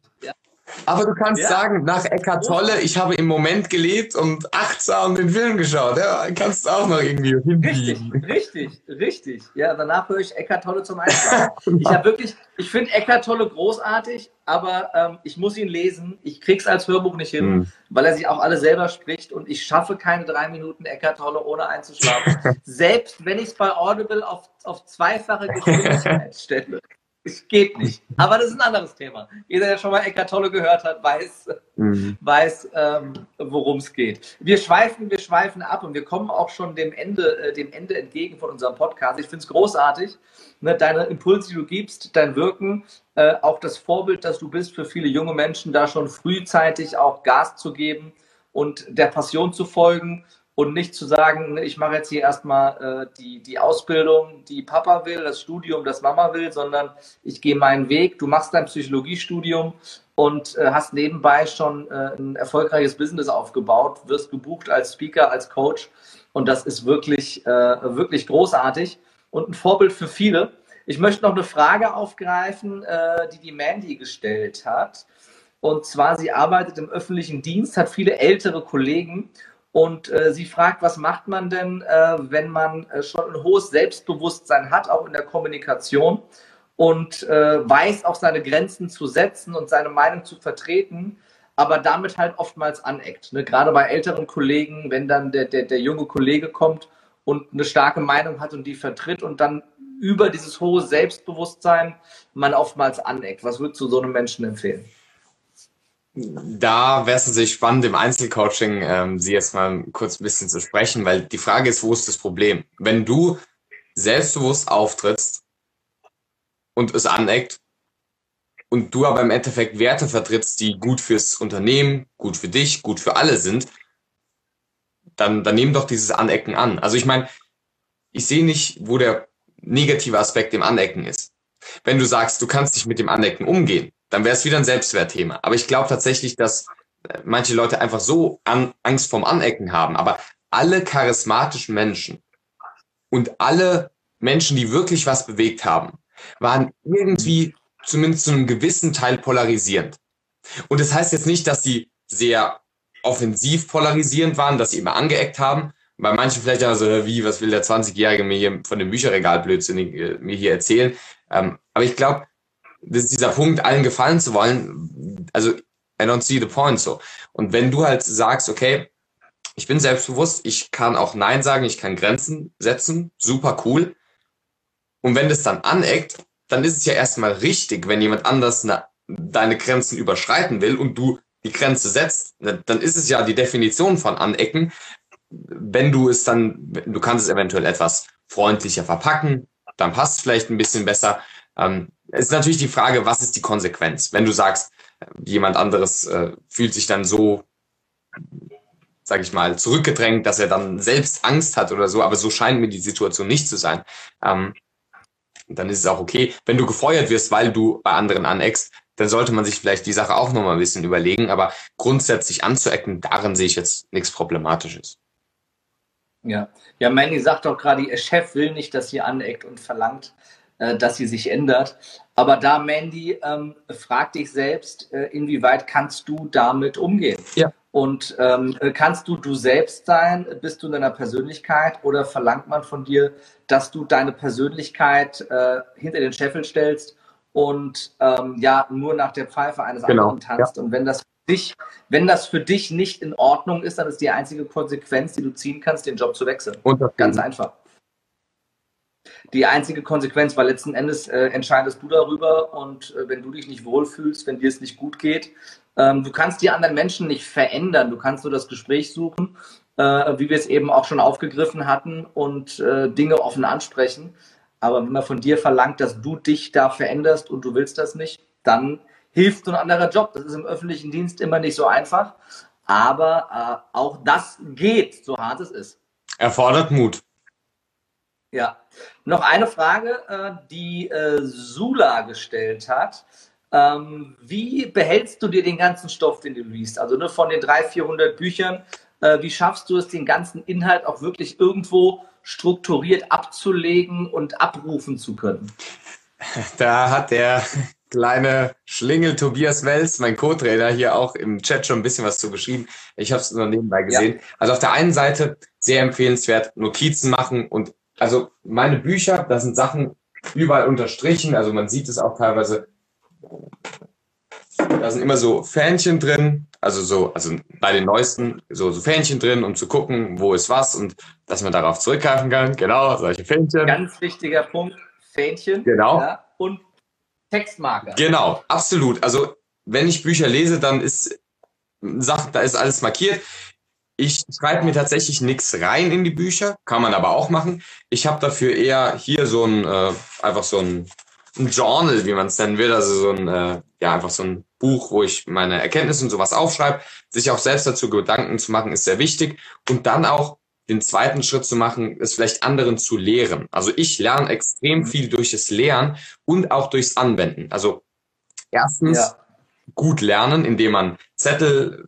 Aber du kannst ja. sagen, nach Eckart Tolle, ich habe im Moment gelebt und achtsam den Film geschaut. Ja, kannst du auch noch irgendwie hinbiegen. Richtig, richtig, richtig. Ja, danach höre ich Eckart Tolle zum Einschlafen. ich habe wirklich, ich finde Eckart Tolle großartig, aber ähm, ich muss ihn lesen. Ich krieg's als Hörbuch nicht hin, mhm. weil er sich auch alle selber spricht und ich schaffe keine drei Minuten Eckart Tolle ohne einzuschlafen. Selbst wenn ich es bei Audible auf, auf zweifache Geschwindigkeit stelle. Es geht nicht. Aber das ist ein anderes Thema. Jeder, der schon mal Eckart Tolle gehört hat, weiß, mhm. weiß ähm, worum es geht. Wir schweifen, wir schweifen ab und wir kommen auch schon dem Ende, äh, dem Ende entgegen von unserem Podcast. Ich finde es großartig, ne, deine Impulse, die du gibst, dein Wirken, äh, auch das Vorbild, das du bist für viele junge Menschen, da schon frühzeitig auch Gas zu geben und der Passion zu folgen und nicht zu sagen, ne, ich mache jetzt hier erstmal äh, die, die Ausbildung, die Papa will, das Studium, das Mama will, sondern ich gehe meinen Weg. Du machst dein Psychologiestudium und äh, hast nebenbei schon äh, ein erfolgreiches Business aufgebaut, wirst gebucht als Speaker, als Coach und das ist wirklich, äh, wirklich großartig und ein Vorbild für viele. Ich möchte noch eine Frage aufgreifen, äh, die die Mandy gestellt hat. Und zwar, sie arbeitet im öffentlichen Dienst, hat viele ältere Kollegen Und äh, sie fragt, was macht man denn, äh, wenn man äh, schon ein hohes Selbstbewusstsein hat, auch in der Kommunikation und äh, weiß auch seine Grenzen zu setzen und seine Meinung zu vertreten, aber damit halt oftmals aneckt. Ne? Gerade bei älteren Kollegen, wenn dann der, der, der junge Kollege kommt und eine starke Meinung hat und die vertritt und dann über dieses hohe Selbstbewusstsein man oftmals aneckt. Was würdest du so einem Menschen empfehlen? Da wäre es natürlich spannend, im Einzelcoaching ähm, Sie jetzt mal kurz ein bisschen zu sprechen, weil die Frage ist, wo ist das Problem? Wenn du selbstbewusst auftrittst und es aneckt und du aber im Endeffekt Werte vertrittst, die gut fürs Unternehmen, gut für dich, gut für alle sind, dann, dann nehmen doch dieses Anecken an. Also ich meine, ich sehe nicht, wo der negative Aspekt im Anecken ist. Wenn du sagst, du kannst dich mit dem Anecken umgehen, dann wäre es wieder ein Selbstwertthema. Aber ich glaube tatsächlich, dass äh, manche Leute einfach so an, Angst vorm Anecken haben. Aber alle charismatischen Menschen und alle Menschen, die wirklich was bewegt haben, waren irgendwie zumindest zu einem gewissen Teil polarisierend. Und das heißt jetzt nicht, dass sie sehr offensiv polarisierend waren, dass sie immer angeeckt haben. Bei manchen vielleicht auch so, wie, was will der 20-Jährige mir hier von dem Bücherregal blödsinnig äh, mir hier erzählen? Ähm, aber ich glaube, dieser Punkt, allen gefallen zu wollen. Also, I don't see the point so. Und wenn du halt sagst, okay, ich bin selbstbewusst, ich kann auch Nein sagen, ich kann Grenzen setzen, super cool. Und wenn das dann aneckt, dann ist es ja erstmal richtig, wenn jemand anders eine, deine Grenzen überschreiten will und du die Grenze setzt, dann ist es ja die Definition von Anecken. Wenn du es dann, du kannst es eventuell etwas freundlicher verpacken, dann passt es vielleicht ein bisschen besser. Ähm, es ist natürlich die Frage, was ist die Konsequenz? Wenn du sagst, jemand anderes äh, fühlt sich dann so, sag ich mal, zurückgedrängt, dass er dann selbst Angst hat oder so, aber so scheint mir die Situation nicht zu sein. Ähm, dann ist es auch okay. Wenn du gefeuert wirst, weil du bei anderen aneckst, dann sollte man sich vielleicht die Sache auch nochmal ein bisschen überlegen. Aber grundsätzlich anzuecken, darin sehe ich jetzt nichts Problematisches. Ja, ja, Manny sagt doch gerade, ihr Chef will nicht, dass sie aneckt und verlangt, äh, dass sie sich ändert. Aber da, Mandy, ähm, frag dich selbst, äh, inwieweit kannst du damit umgehen? Ja. Und ähm, kannst du du selbst sein? Bist du in deiner Persönlichkeit oder verlangt man von dir, dass du deine Persönlichkeit äh, hinter den Scheffel stellst und ähm, ja nur nach der Pfeife eines genau. anderen tanzt? Ja. Und wenn das für dich, wenn das für dich nicht in Ordnung ist, dann ist die einzige Konsequenz, die du ziehen kannst, den Job zu wechseln. Ganz einfach die einzige Konsequenz, weil letzten Endes äh, entscheidest du darüber und äh, wenn du dich nicht wohlfühlst, wenn dir es nicht gut geht, ähm, du kannst die anderen Menschen nicht verändern, du kannst nur das Gespräch suchen, äh, wie wir es eben auch schon aufgegriffen hatten und äh, Dinge offen ansprechen. Aber wenn man von dir verlangt, dass du dich da veränderst und du willst das nicht, dann hilft so ein anderer Job. Das ist im öffentlichen Dienst immer nicht so einfach, aber äh, auch das geht, so hart es ist. Erfordert Mut. Ja, noch eine Frage, äh, die äh, Sula gestellt hat. Ähm, wie behältst du dir den ganzen Stoff, den du liest? Also ne, von den 300, 400 Büchern, äh, wie schaffst du es, den ganzen Inhalt auch wirklich irgendwo strukturiert abzulegen und abrufen zu können? Da hat der kleine Schlingel Tobias Wels, mein Co-Trainer, hier auch im Chat schon ein bisschen was zu geschrieben. Ich habe es nur nebenbei gesehen. Ja. Also auf der einen Seite sehr empfehlenswert, Notizen machen und also meine Bücher, da sind Sachen überall unterstrichen, also man sieht es auch teilweise. Da sind immer so Fähnchen drin, also so, also bei den neuesten so, so Fähnchen drin, um zu gucken, wo ist was und dass man darauf zurückgreifen kann. Genau, solche Fähnchen. Ganz wichtiger Punkt, Fähnchen. Genau. Ja, und Textmarker. Genau, absolut. Also wenn ich Bücher lese, dann ist Sachen, da ist alles markiert. Ich schreibe mir tatsächlich nichts rein in die Bücher, kann man aber auch machen. Ich habe dafür eher hier so ein, äh, einfach so ein, ein Journal, wie man es nennen will, also so ein, äh, ja, einfach so ein Buch, wo ich meine Erkenntnisse und sowas aufschreibe. Sich auch selbst dazu Gedanken zu machen, ist sehr wichtig. Und dann auch den zweiten Schritt zu machen, ist vielleicht anderen zu lehren. Also ich lerne extrem viel durch das Lehren und auch durchs Anwenden. Also erstens ja. gut lernen, indem man Zettel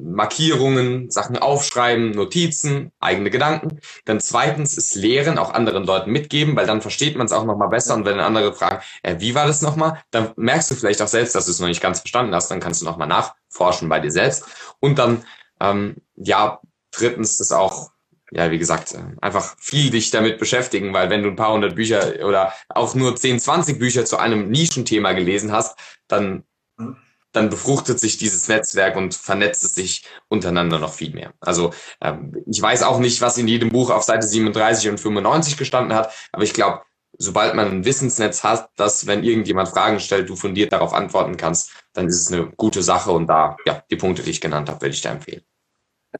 Markierungen, Sachen aufschreiben, Notizen, eigene Gedanken. Dann zweitens ist Lehren, auch anderen Leuten mitgeben, weil dann versteht man es auch nochmal besser. Und wenn andere fragen, äh, wie war das nochmal, dann merkst du vielleicht auch selbst, dass du es noch nicht ganz verstanden hast. Dann kannst du nochmal nachforschen bei dir selbst. Und dann, ähm, ja, drittens das auch, ja, wie gesagt, einfach viel dich damit beschäftigen, weil wenn du ein paar hundert Bücher oder auch nur 10, 20 Bücher zu einem Nischenthema gelesen hast, dann mhm dann befruchtet sich dieses Netzwerk und vernetzt es sich untereinander noch viel mehr. Also ähm, ich weiß auch nicht, was in jedem Buch auf Seite 37 und 95 gestanden hat, aber ich glaube, sobald man ein Wissensnetz hat, dass wenn irgendjemand Fragen stellt, du fundiert darauf antworten kannst, dann ist es eine gute Sache und da, ja, die Punkte, die ich genannt habe, würde ich dir empfehlen.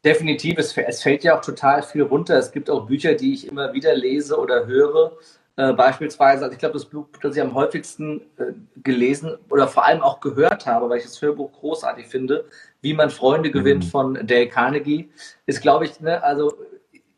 Definitiv, es, es fällt ja auch total viel runter. Es gibt auch Bücher, die ich immer wieder lese oder höre, äh, beispielsweise, also ich glaube, das Buch, das ich am häufigsten äh, gelesen oder vor allem auch gehört habe, weil ich das Hörbuch großartig finde, Wie man Freunde gewinnt mhm. von Dale Carnegie, ist, glaube ich, ne, also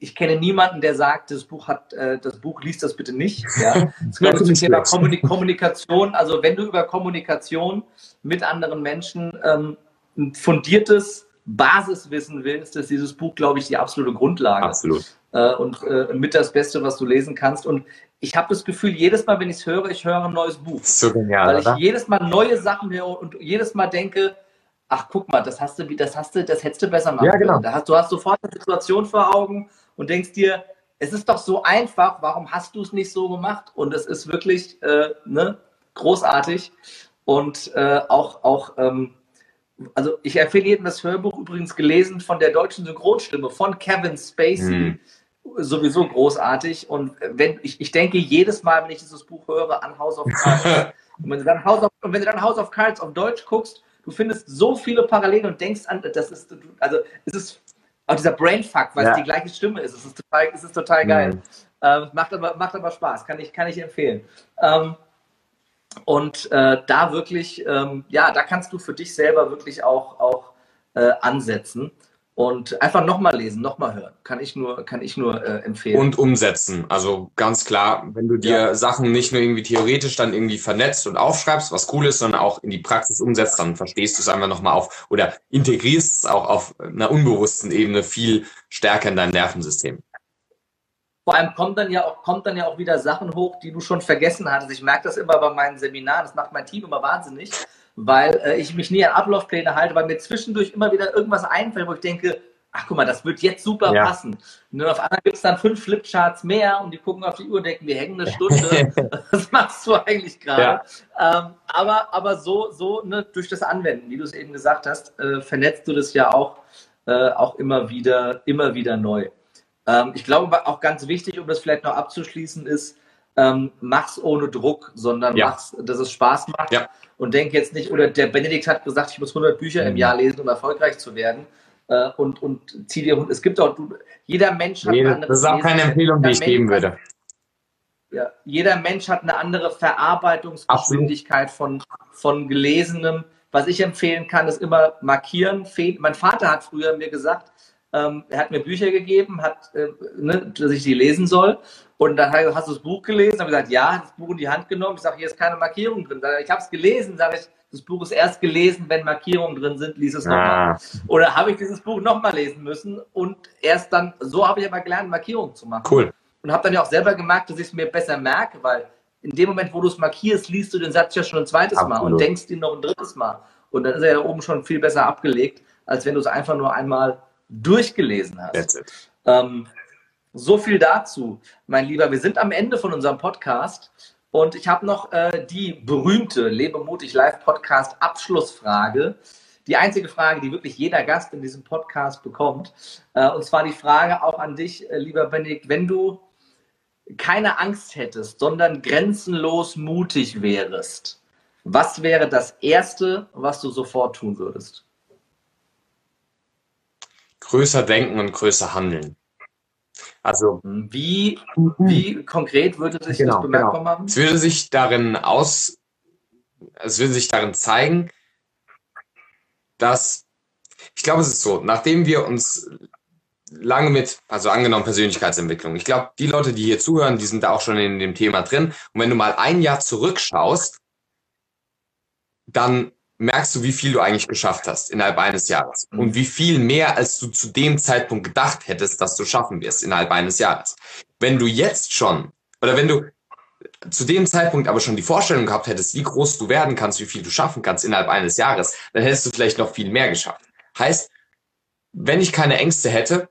ich kenne niemanden, der sagt, das Buch hat, äh, das Buch liest das bitte nicht. Ja? Das gehört zum Thema Kommunik Kommunikation. Also wenn du über Kommunikation mit anderen Menschen ähm, ein fundiertes Basiswissen willst, ist dieses Buch, glaube ich, die absolute Grundlage. Absolut. Äh, und äh, mit das Beste, was du lesen kannst. Und ich habe das Gefühl, jedes Mal, wenn ich es höre, ich höre ein neues Buch. So genial, Weil ich oder? jedes Mal neue Sachen höre und jedes Mal denke, ach guck mal, das hast du, das hast du, das hättest du besser machen ja, genau. Da hast, du hast sofort eine Situation vor Augen und denkst dir, es ist doch so einfach, warum hast du es nicht so gemacht? Und es ist wirklich äh, ne, großartig. Und äh, auch, auch ähm, also ich empfehle jedem das Hörbuch übrigens gelesen von der deutschen Synchronstimme von Kevin Spacey. Hm sowieso großartig. Und wenn ich, ich denke jedes Mal, wenn ich dieses Buch höre, an House of Cards. und, wenn du dann House of, und wenn du dann House of Cards auf Deutsch guckst, du findest so viele Parallelen und denkst an, das ist, also es ist auch dieser Brainfuck, weil ja. es die gleiche Stimme ist. Es ist total, es ist total geil. Mhm. Ähm, macht, aber, macht aber Spaß, kann ich, kann ich empfehlen. Ähm, und äh, da wirklich, ähm, ja, da kannst du für dich selber wirklich auch, auch äh, ansetzen. Und einfach nochmal lesen, nochmal hören. Kann ich nur, kann ich nur äh, empfehlen. Und umsetzen. Also ganz klar, wenn du dir ja. Sachen nicht nur irgendwie theoretisch dann irgendwie vernetzt und aufschreibst, was cool ist, sondern auch in die Praxis umsetzt, dann verstehst du es einfach nochmal auf oder integrierst es auch auf einer unbewussten Ebene viel stärker in dein Nervensystem. Vor allem kommt dann ja auch, kommt dann ja auch wieder Sachen hoch, die du schon vergessen hattest. Ich merke das immer bei meinen Seminaren, das macht mein Team immer wahnsinnig weil äh, ich mich nie an Ablaufpläne halte, weil mir zwischendurch immer wieder irgendwas einfällt, wo ich denke, ach guck mal, das wird jetzt super ja. passen. Und dann auf einmal gibt es dann fünf Flipcharts mehr und die gucken auf die Uhr und denken, wir hängen eine Stunde. Was machst du eigentlich gerade? Ja. Ähm, aber, aber so, so ne, durch das Anwenden, wie du es eben gesagt hast, äh, vernetzt du das ja auch, äh, auch immer wieder, immer wieder neu. Ähm, ich glaube auch ganz wichtig, um das vielleicht noch abzuschließen, ist, ähm, mach's ohne Druck, sondern ja. mach's, dass es Spaß macht. Ja. Und denk jetzt nicht, oder der Benedikt hat gesagt, ich muss 100 Bücher mhm. im Jahr lesen, um erfolgreich zu werden. Äh, und, und zieh dir, es gibt auch, du, jeder Mensch hat nee, eine andere Das ist auch keine Empfehlung, die ich Mensch geben würde. Ja, jeder Mensch hat eine andere Verarbeitungsgeschwindigkeit von, von Gelesenem. Was ich empfehlen kann, ist immer markieren. Mein Vater hat früher mir gesagt, ähm, er hat mir Bücher gegeben, hat, äh, ne, dass ich die lesen soll. Und dann hat, hast du das Buch gelesen? Habe gesagt, ja, das Buch in die Hand genommen. Ich sage, hier ist keine Markierung drin. Ich habe es gelesen, sage ich, das Buch ist erst gelesen, wenn Markierungen drin sind, lies es nochmal. Ah. Oder habe ich dieses Buch nochmal lesen müssen und erst dann, so habe ich aber gelernt, Markierungen zu machen. Cool. Und habe dann ja auch selber gemerkt, dass ich es mir besser merke, weil in dem Moment, wo du es markierst, liest du den Satz ja schon ein zweites Absolut. Mal und denkst ihn noch ein drittes Mal. Und dann ist er ja oben schon viel besser abgelegt, als wenn du es einfach nur einmal durchgelesen hast. That's it. Ähm, so viel dazu, mein Lieber. Wir sind am Ende von unserem Podcast und ich habe noch äh, die berühmte Lebe mutig Live Podcast Abschlussfrage. Die einzige Frage, die wirklich jeder Gast in diesem Podcast bekommt. Äh, und zwar die Frage auch an dich, äh, lieber Benedikt, wenn du keine Angst hättest, sondern grenzenlos mutig wärst, was wäre das Erste, was du sofort tun würdest? Größer denken und größer handeln. Also wie, wie konkret würde sich genau, das bemerkbar genau. machen? Es würde sich darin aus, es würde sich darin zeigen, dass ich glaube, es ist so, nachdem wir uns lange mit, also angenommen Persönlichkeitsentwicklung. Ich glaube, die Leute, die hier zuhören, die sind da auch schon in dem Thema drin. Und wenn du mal ein Jahr zurückschaust, dann merkst du, wie viel du eigentlich geschafft hast innerhalb eines Jahres mhm. und wie viel mehr, als du zu dem Zeitpunkt gedacht hättest, dass du schaffen wirst innerhalb eines Jahres. Wenn du jetzt schon oder wenn du zu dem Zeitpunkt aber schon die Vorstellung gehabt hättest, wie groß du werden kannst, wie viel du schaffen kannst innerhalb eines Jahres, dann hättest du vielleicht noch viel mehr geschafft. Heißt, wenn ich keine Ängste hätte,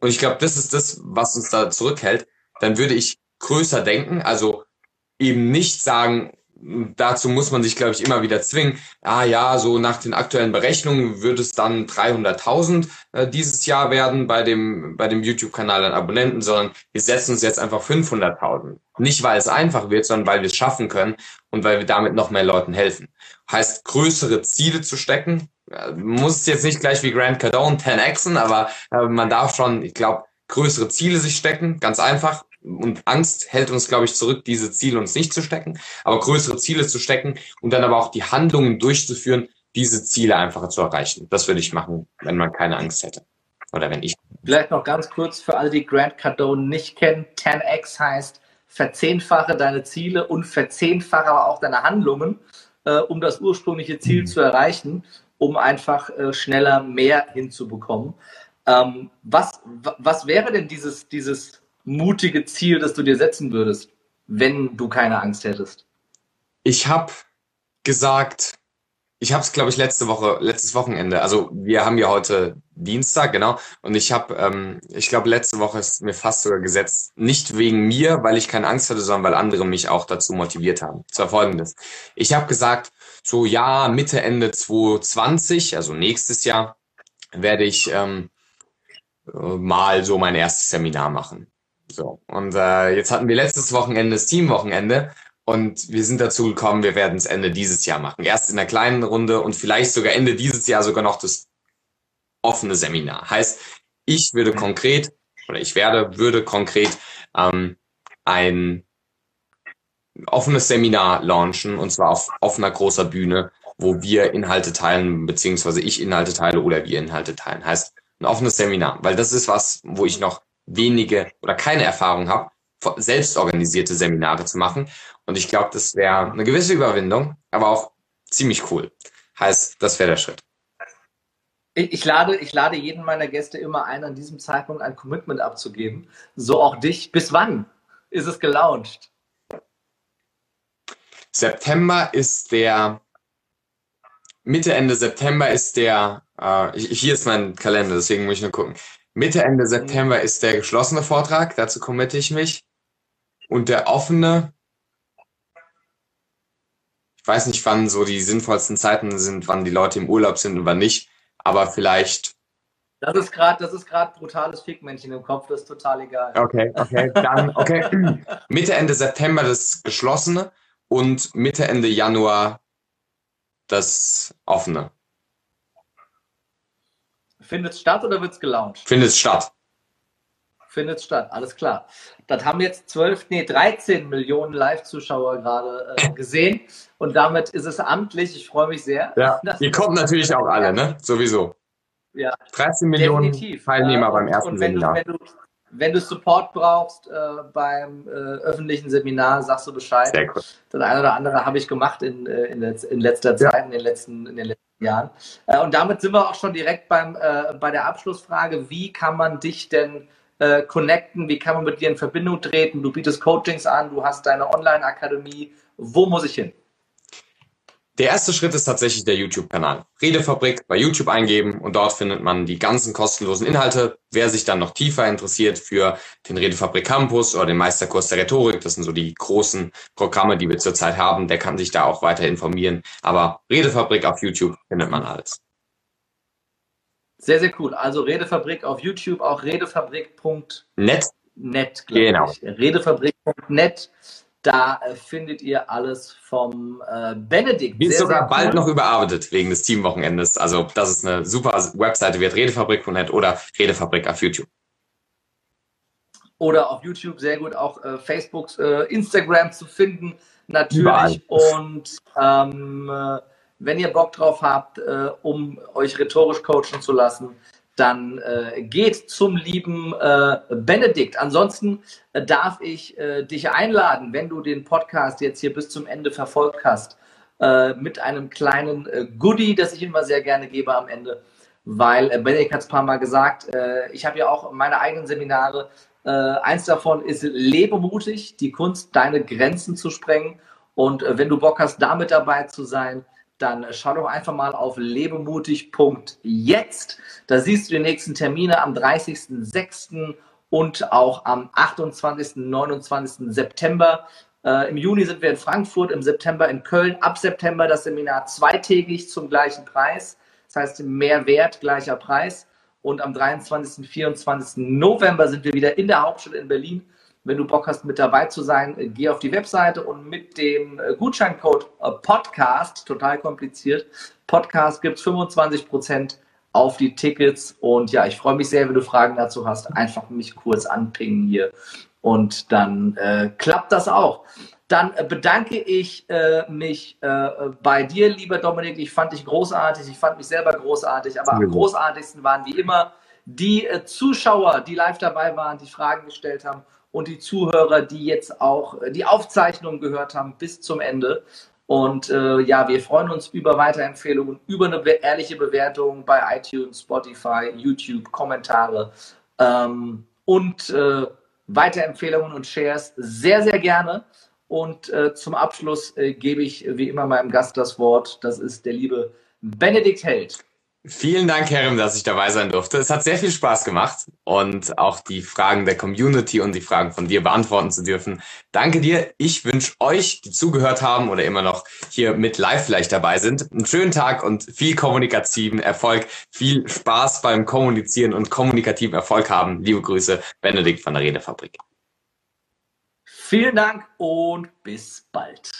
und ich glaube, das ist das, was uns da zurückhält, dann würde ich größer denken, also eben nicht sagen, dazu muss man sich, glaube ich, immer wieder zwingen. Ah ja, so nach den aktuellen Berechnungen würde es dann 300.000 äh, dieses Jahr werden bei dem, bei dem YouTube-Kanal an Abonnenten, sondern wir setzen uns jetzt einfach 500.000. Nicht, weil es einfach wird, sondern weil wir es schaffen können und weil wir damit noch mehr Leuten helfen. Heißt, größere Ziele zu stecken. Äh, muss jetzt nicht gleich wie Grant Cardone 10xen, aber äh, man darf schon, ich glaube, größere Ziele sich stecken, ganz einfach und Angst hält uns, glaube ich, zurück, diese Ziele uns nicht zu stecken, aber größere Ziele zu stecken und dann aber auch die Handlungen durchzuführen, diese Ziele einfacher zu erreichen. Das würde ich machen, wenn man keine Angst hätte. Oder wenn ich. Vielleicht noch ganz kurz für alle, die Grant Cardone nicht kennen. 10x heißt, verzehnfache deine Ziele und verzehnfache aber auch deine Handlungen, äh, um das ursprüngliche Ziel mhm. zu erreichen, um einfach äh, schneller mehr hinzubekommen. Ähm, was, was wäre denn dieses, dieses mutige Ziel, das du dir setzen würdest, wenn du keine Angst hättest? Ich habe gesagt, ich habe es, glaube ich, letzte Woche, letztes Wochenende. Also wir haben ja heute Dienstag, genau. Und ich habe, ähm, ich glaube, letzte Woche ist mir fast sogar gesetzt, nicht wegen mir, weil ich keine Angst hatte, sondern weil andere mich auch dazu motiviert haben. Es war folgendes. Ich habe gesagt, so ja, Mitte, Ende 2020, also nächstes Jahr, werde ich ähm, äh, mal so mein erstes Seminar machen. So, und äh, jetzt hatten wir letztes Wochenende das Teamwochenende und wir sind dazu gekommen, wir werden es Ende dieses Jahr machen. Erst in einer kleinen Runde und vielleicht sogar Ende dieses Jahr sogar noch das offene Seminar. Heißt, ich würde konkret oder ich werde, würde konkret ähm, ein offenes Seminar launchen und zwar auf offener großer Bühne, wo wir Inhalte teilen, beziehungsweise ich Inhalte teile oder wir Inhalte teilen. Heißt, ein offenes Seminar, weil das ist was, wo ich noch wenige oder keine Erfahrung habe, selbstorganisierte Seminare zu machen. Und ich glaube, das wäre eine gewisse Überwindung, aber auch ziemlich cool. Heißt, das wäre der Schritt. Ich, ich, lade, ich lade jeden meiner Gäste immer ein, an diesem Zeitpunkt ein Commitment abzugeben. So auch dich. Bis wann ist es gelauncht? September ist der, Mitte, Ende September ist der, äh, hier ist mein Kalender, deswegen muss ich nur gucken. Mitte, Ende September ist der geschlossene Vortrag, dazu committe ich mich. Und der offene, ich weiß nicht, wann so die sinnvollsten Zeiten sind, wann die Leute im Urlaub sind und wann nicht, aber vielleicht. Das ist gerade, das ist gerade brutales Fickmännchen im Kopf, das ist total egal. Okay, okay, dann, okay. Mitte, Ende September das geschlossene und Mitte, Ende Januar das offene. Findet es statt oder wird es gelauncht? Findet es statt. Findet statt, alles klar. Das haben jetzt 12, nee, 13 Millionen Live-Zuschauer gerade äh, gesehen und damit ist es amtlich. Ich freue mich sehr. Ja, die kommen natürlich auch alle, ne? Sowieso. Ja. 13 Millionen definitiv. Teilnehmer ja, beim ersten Seminar. Du, wenn, du, wenn du Support brauchst äh, beim äh, öffentlichen Seminar, sagst du Bescheid. Sehr cool. Das eine oder andere habe ich gemacht in, äh, in, in letzter Zeit, ja. in, den letzten, in den letzten Jahren. Äh, und damit sind wir auch schon direkt beim, äh, bei der Abschlussfrage. Wie kann man dich denn äh, connecten? Wie kann man mit dir in Verbindung treten? Du bietest Coachings an, du hast deine Online-Akademie. Wo muss ich hin? Der erste Schritt ist tatsächlich der YouTube-Kanal. Redefabrik bei YouTube eingeben und dort findet man die ganzen kostenlosen Inhalte. Wer sich dann noch tiefer interessiert für den Redefabrik Campus oder den Meisterkurs der Rhetorik, das sind so die großen Programme, die wir zurzeit haben, der kann sich da auch weiter informieren. Aber Redefabrik auf YouTube findet man alles. Sehr, sehr cool. Also Redefabrik auf YouTube, auch redefabrik.net. Net, genau. Redefabrik.net da äh, findet ihr alles vom äh, Benedikt. Ist sogar bald cool. noch überarbeitet wegen des Teamwochenendes. Also das ist eine super Webseite, wird redefabrik.net oder Redefabrik auf YouTube. Oder auf YouTube, sehr gut, auch äh, Facebook, äh, Instagram zu finden, natürlich. Überall. Und ähm, äh, wenn ihr Bock drauf habt, um euch rhetorisch coachen zu lassen, dann äh, geht zum lieben äh, Benedikt. Ansonsten äh, darf ich äh, dich einladen, wenn du den Podcast jetzt hier bis zum Ende verfolgt hast, äh, mit einem kleinen äh, Goodie, das ich immer sehr gerne gebe am Ende, weil Benedikt hat es ein paar Mal gesagt, ich habe ja auch meine eigenen Seminare. eins davon ist Lebe mutig, die Kunst, deine Grenzen zu sprengen. Und wenn du Bock hast, damit dabei zu sein, dann schau doch einfach mal auf lebemutig.jetzt. Da siehst du die nächsten Termine am 30.06. und auch am 28. und 29. September. Äh, Im Juni sind wir in Frankfurt, im September in Köln. Ab September das Seminar zweitägig zum gleichen Preis. Das heißt, mehr Wert, gleicher Preis. Und am 23. und 24. November sind wir wieder in der Hauptstadt in Berlin. Wenn du Bock hast, mit dabei zu sein, äh, geh auf die Webseite und mit dem äh, Gutscheincode Podcast, total kompliziert, Podcast gibt es 25% auf die Tickets. Und ja, ich freue mich sehr, wenn du Fragen dazu hast. Einfach mich kurz anpingen hier und dann äh, klappt das auch. Dann äh, bedanke ich äh, mich äh, bei dir, lieber Dominik. Ich fand dich großartig, ich fand mich selber großartig, aber am großartigsten waren wie immer die äh, Zuschauer, die live dabei waren, die Fragen gestellt haben und die Zuhörer, die jetzt auch äh, die Aufzeichnung gehört haben bis zum Ende. Und äh, ja, wir freuen uns über Weiterempfehlungen, über eine ehrliche Bewertung bei iTunes, Spotify, YouTube, Kommentare ähm, und äh, Weiterempfehlungen und Shares sehr, sehr gerne. Und äh, zum Abschluss äh, gebe ich wie immer meinem Gast das Wort. Das ist der liebe Benedikt Held. Vielen Dank, Herrim, dass ich dabei sein durfte. Es hat sehr viel Spaß gemacht und auch die Fragen der Community und die Fragen von dir beantworten zu dürfen. Danke dir. Ich wünsche euch, die zugehört haben oder immer noch hier mit live vielleicht dabei sind, einen schönen Tag und viel kommunikativen Erfolg, viel Spaß beim Kommunizieren und kommunikativen Erfolg haben. Liebe Grüße, Benedikt von der Redefabrik. Vielen Dank und bis bald.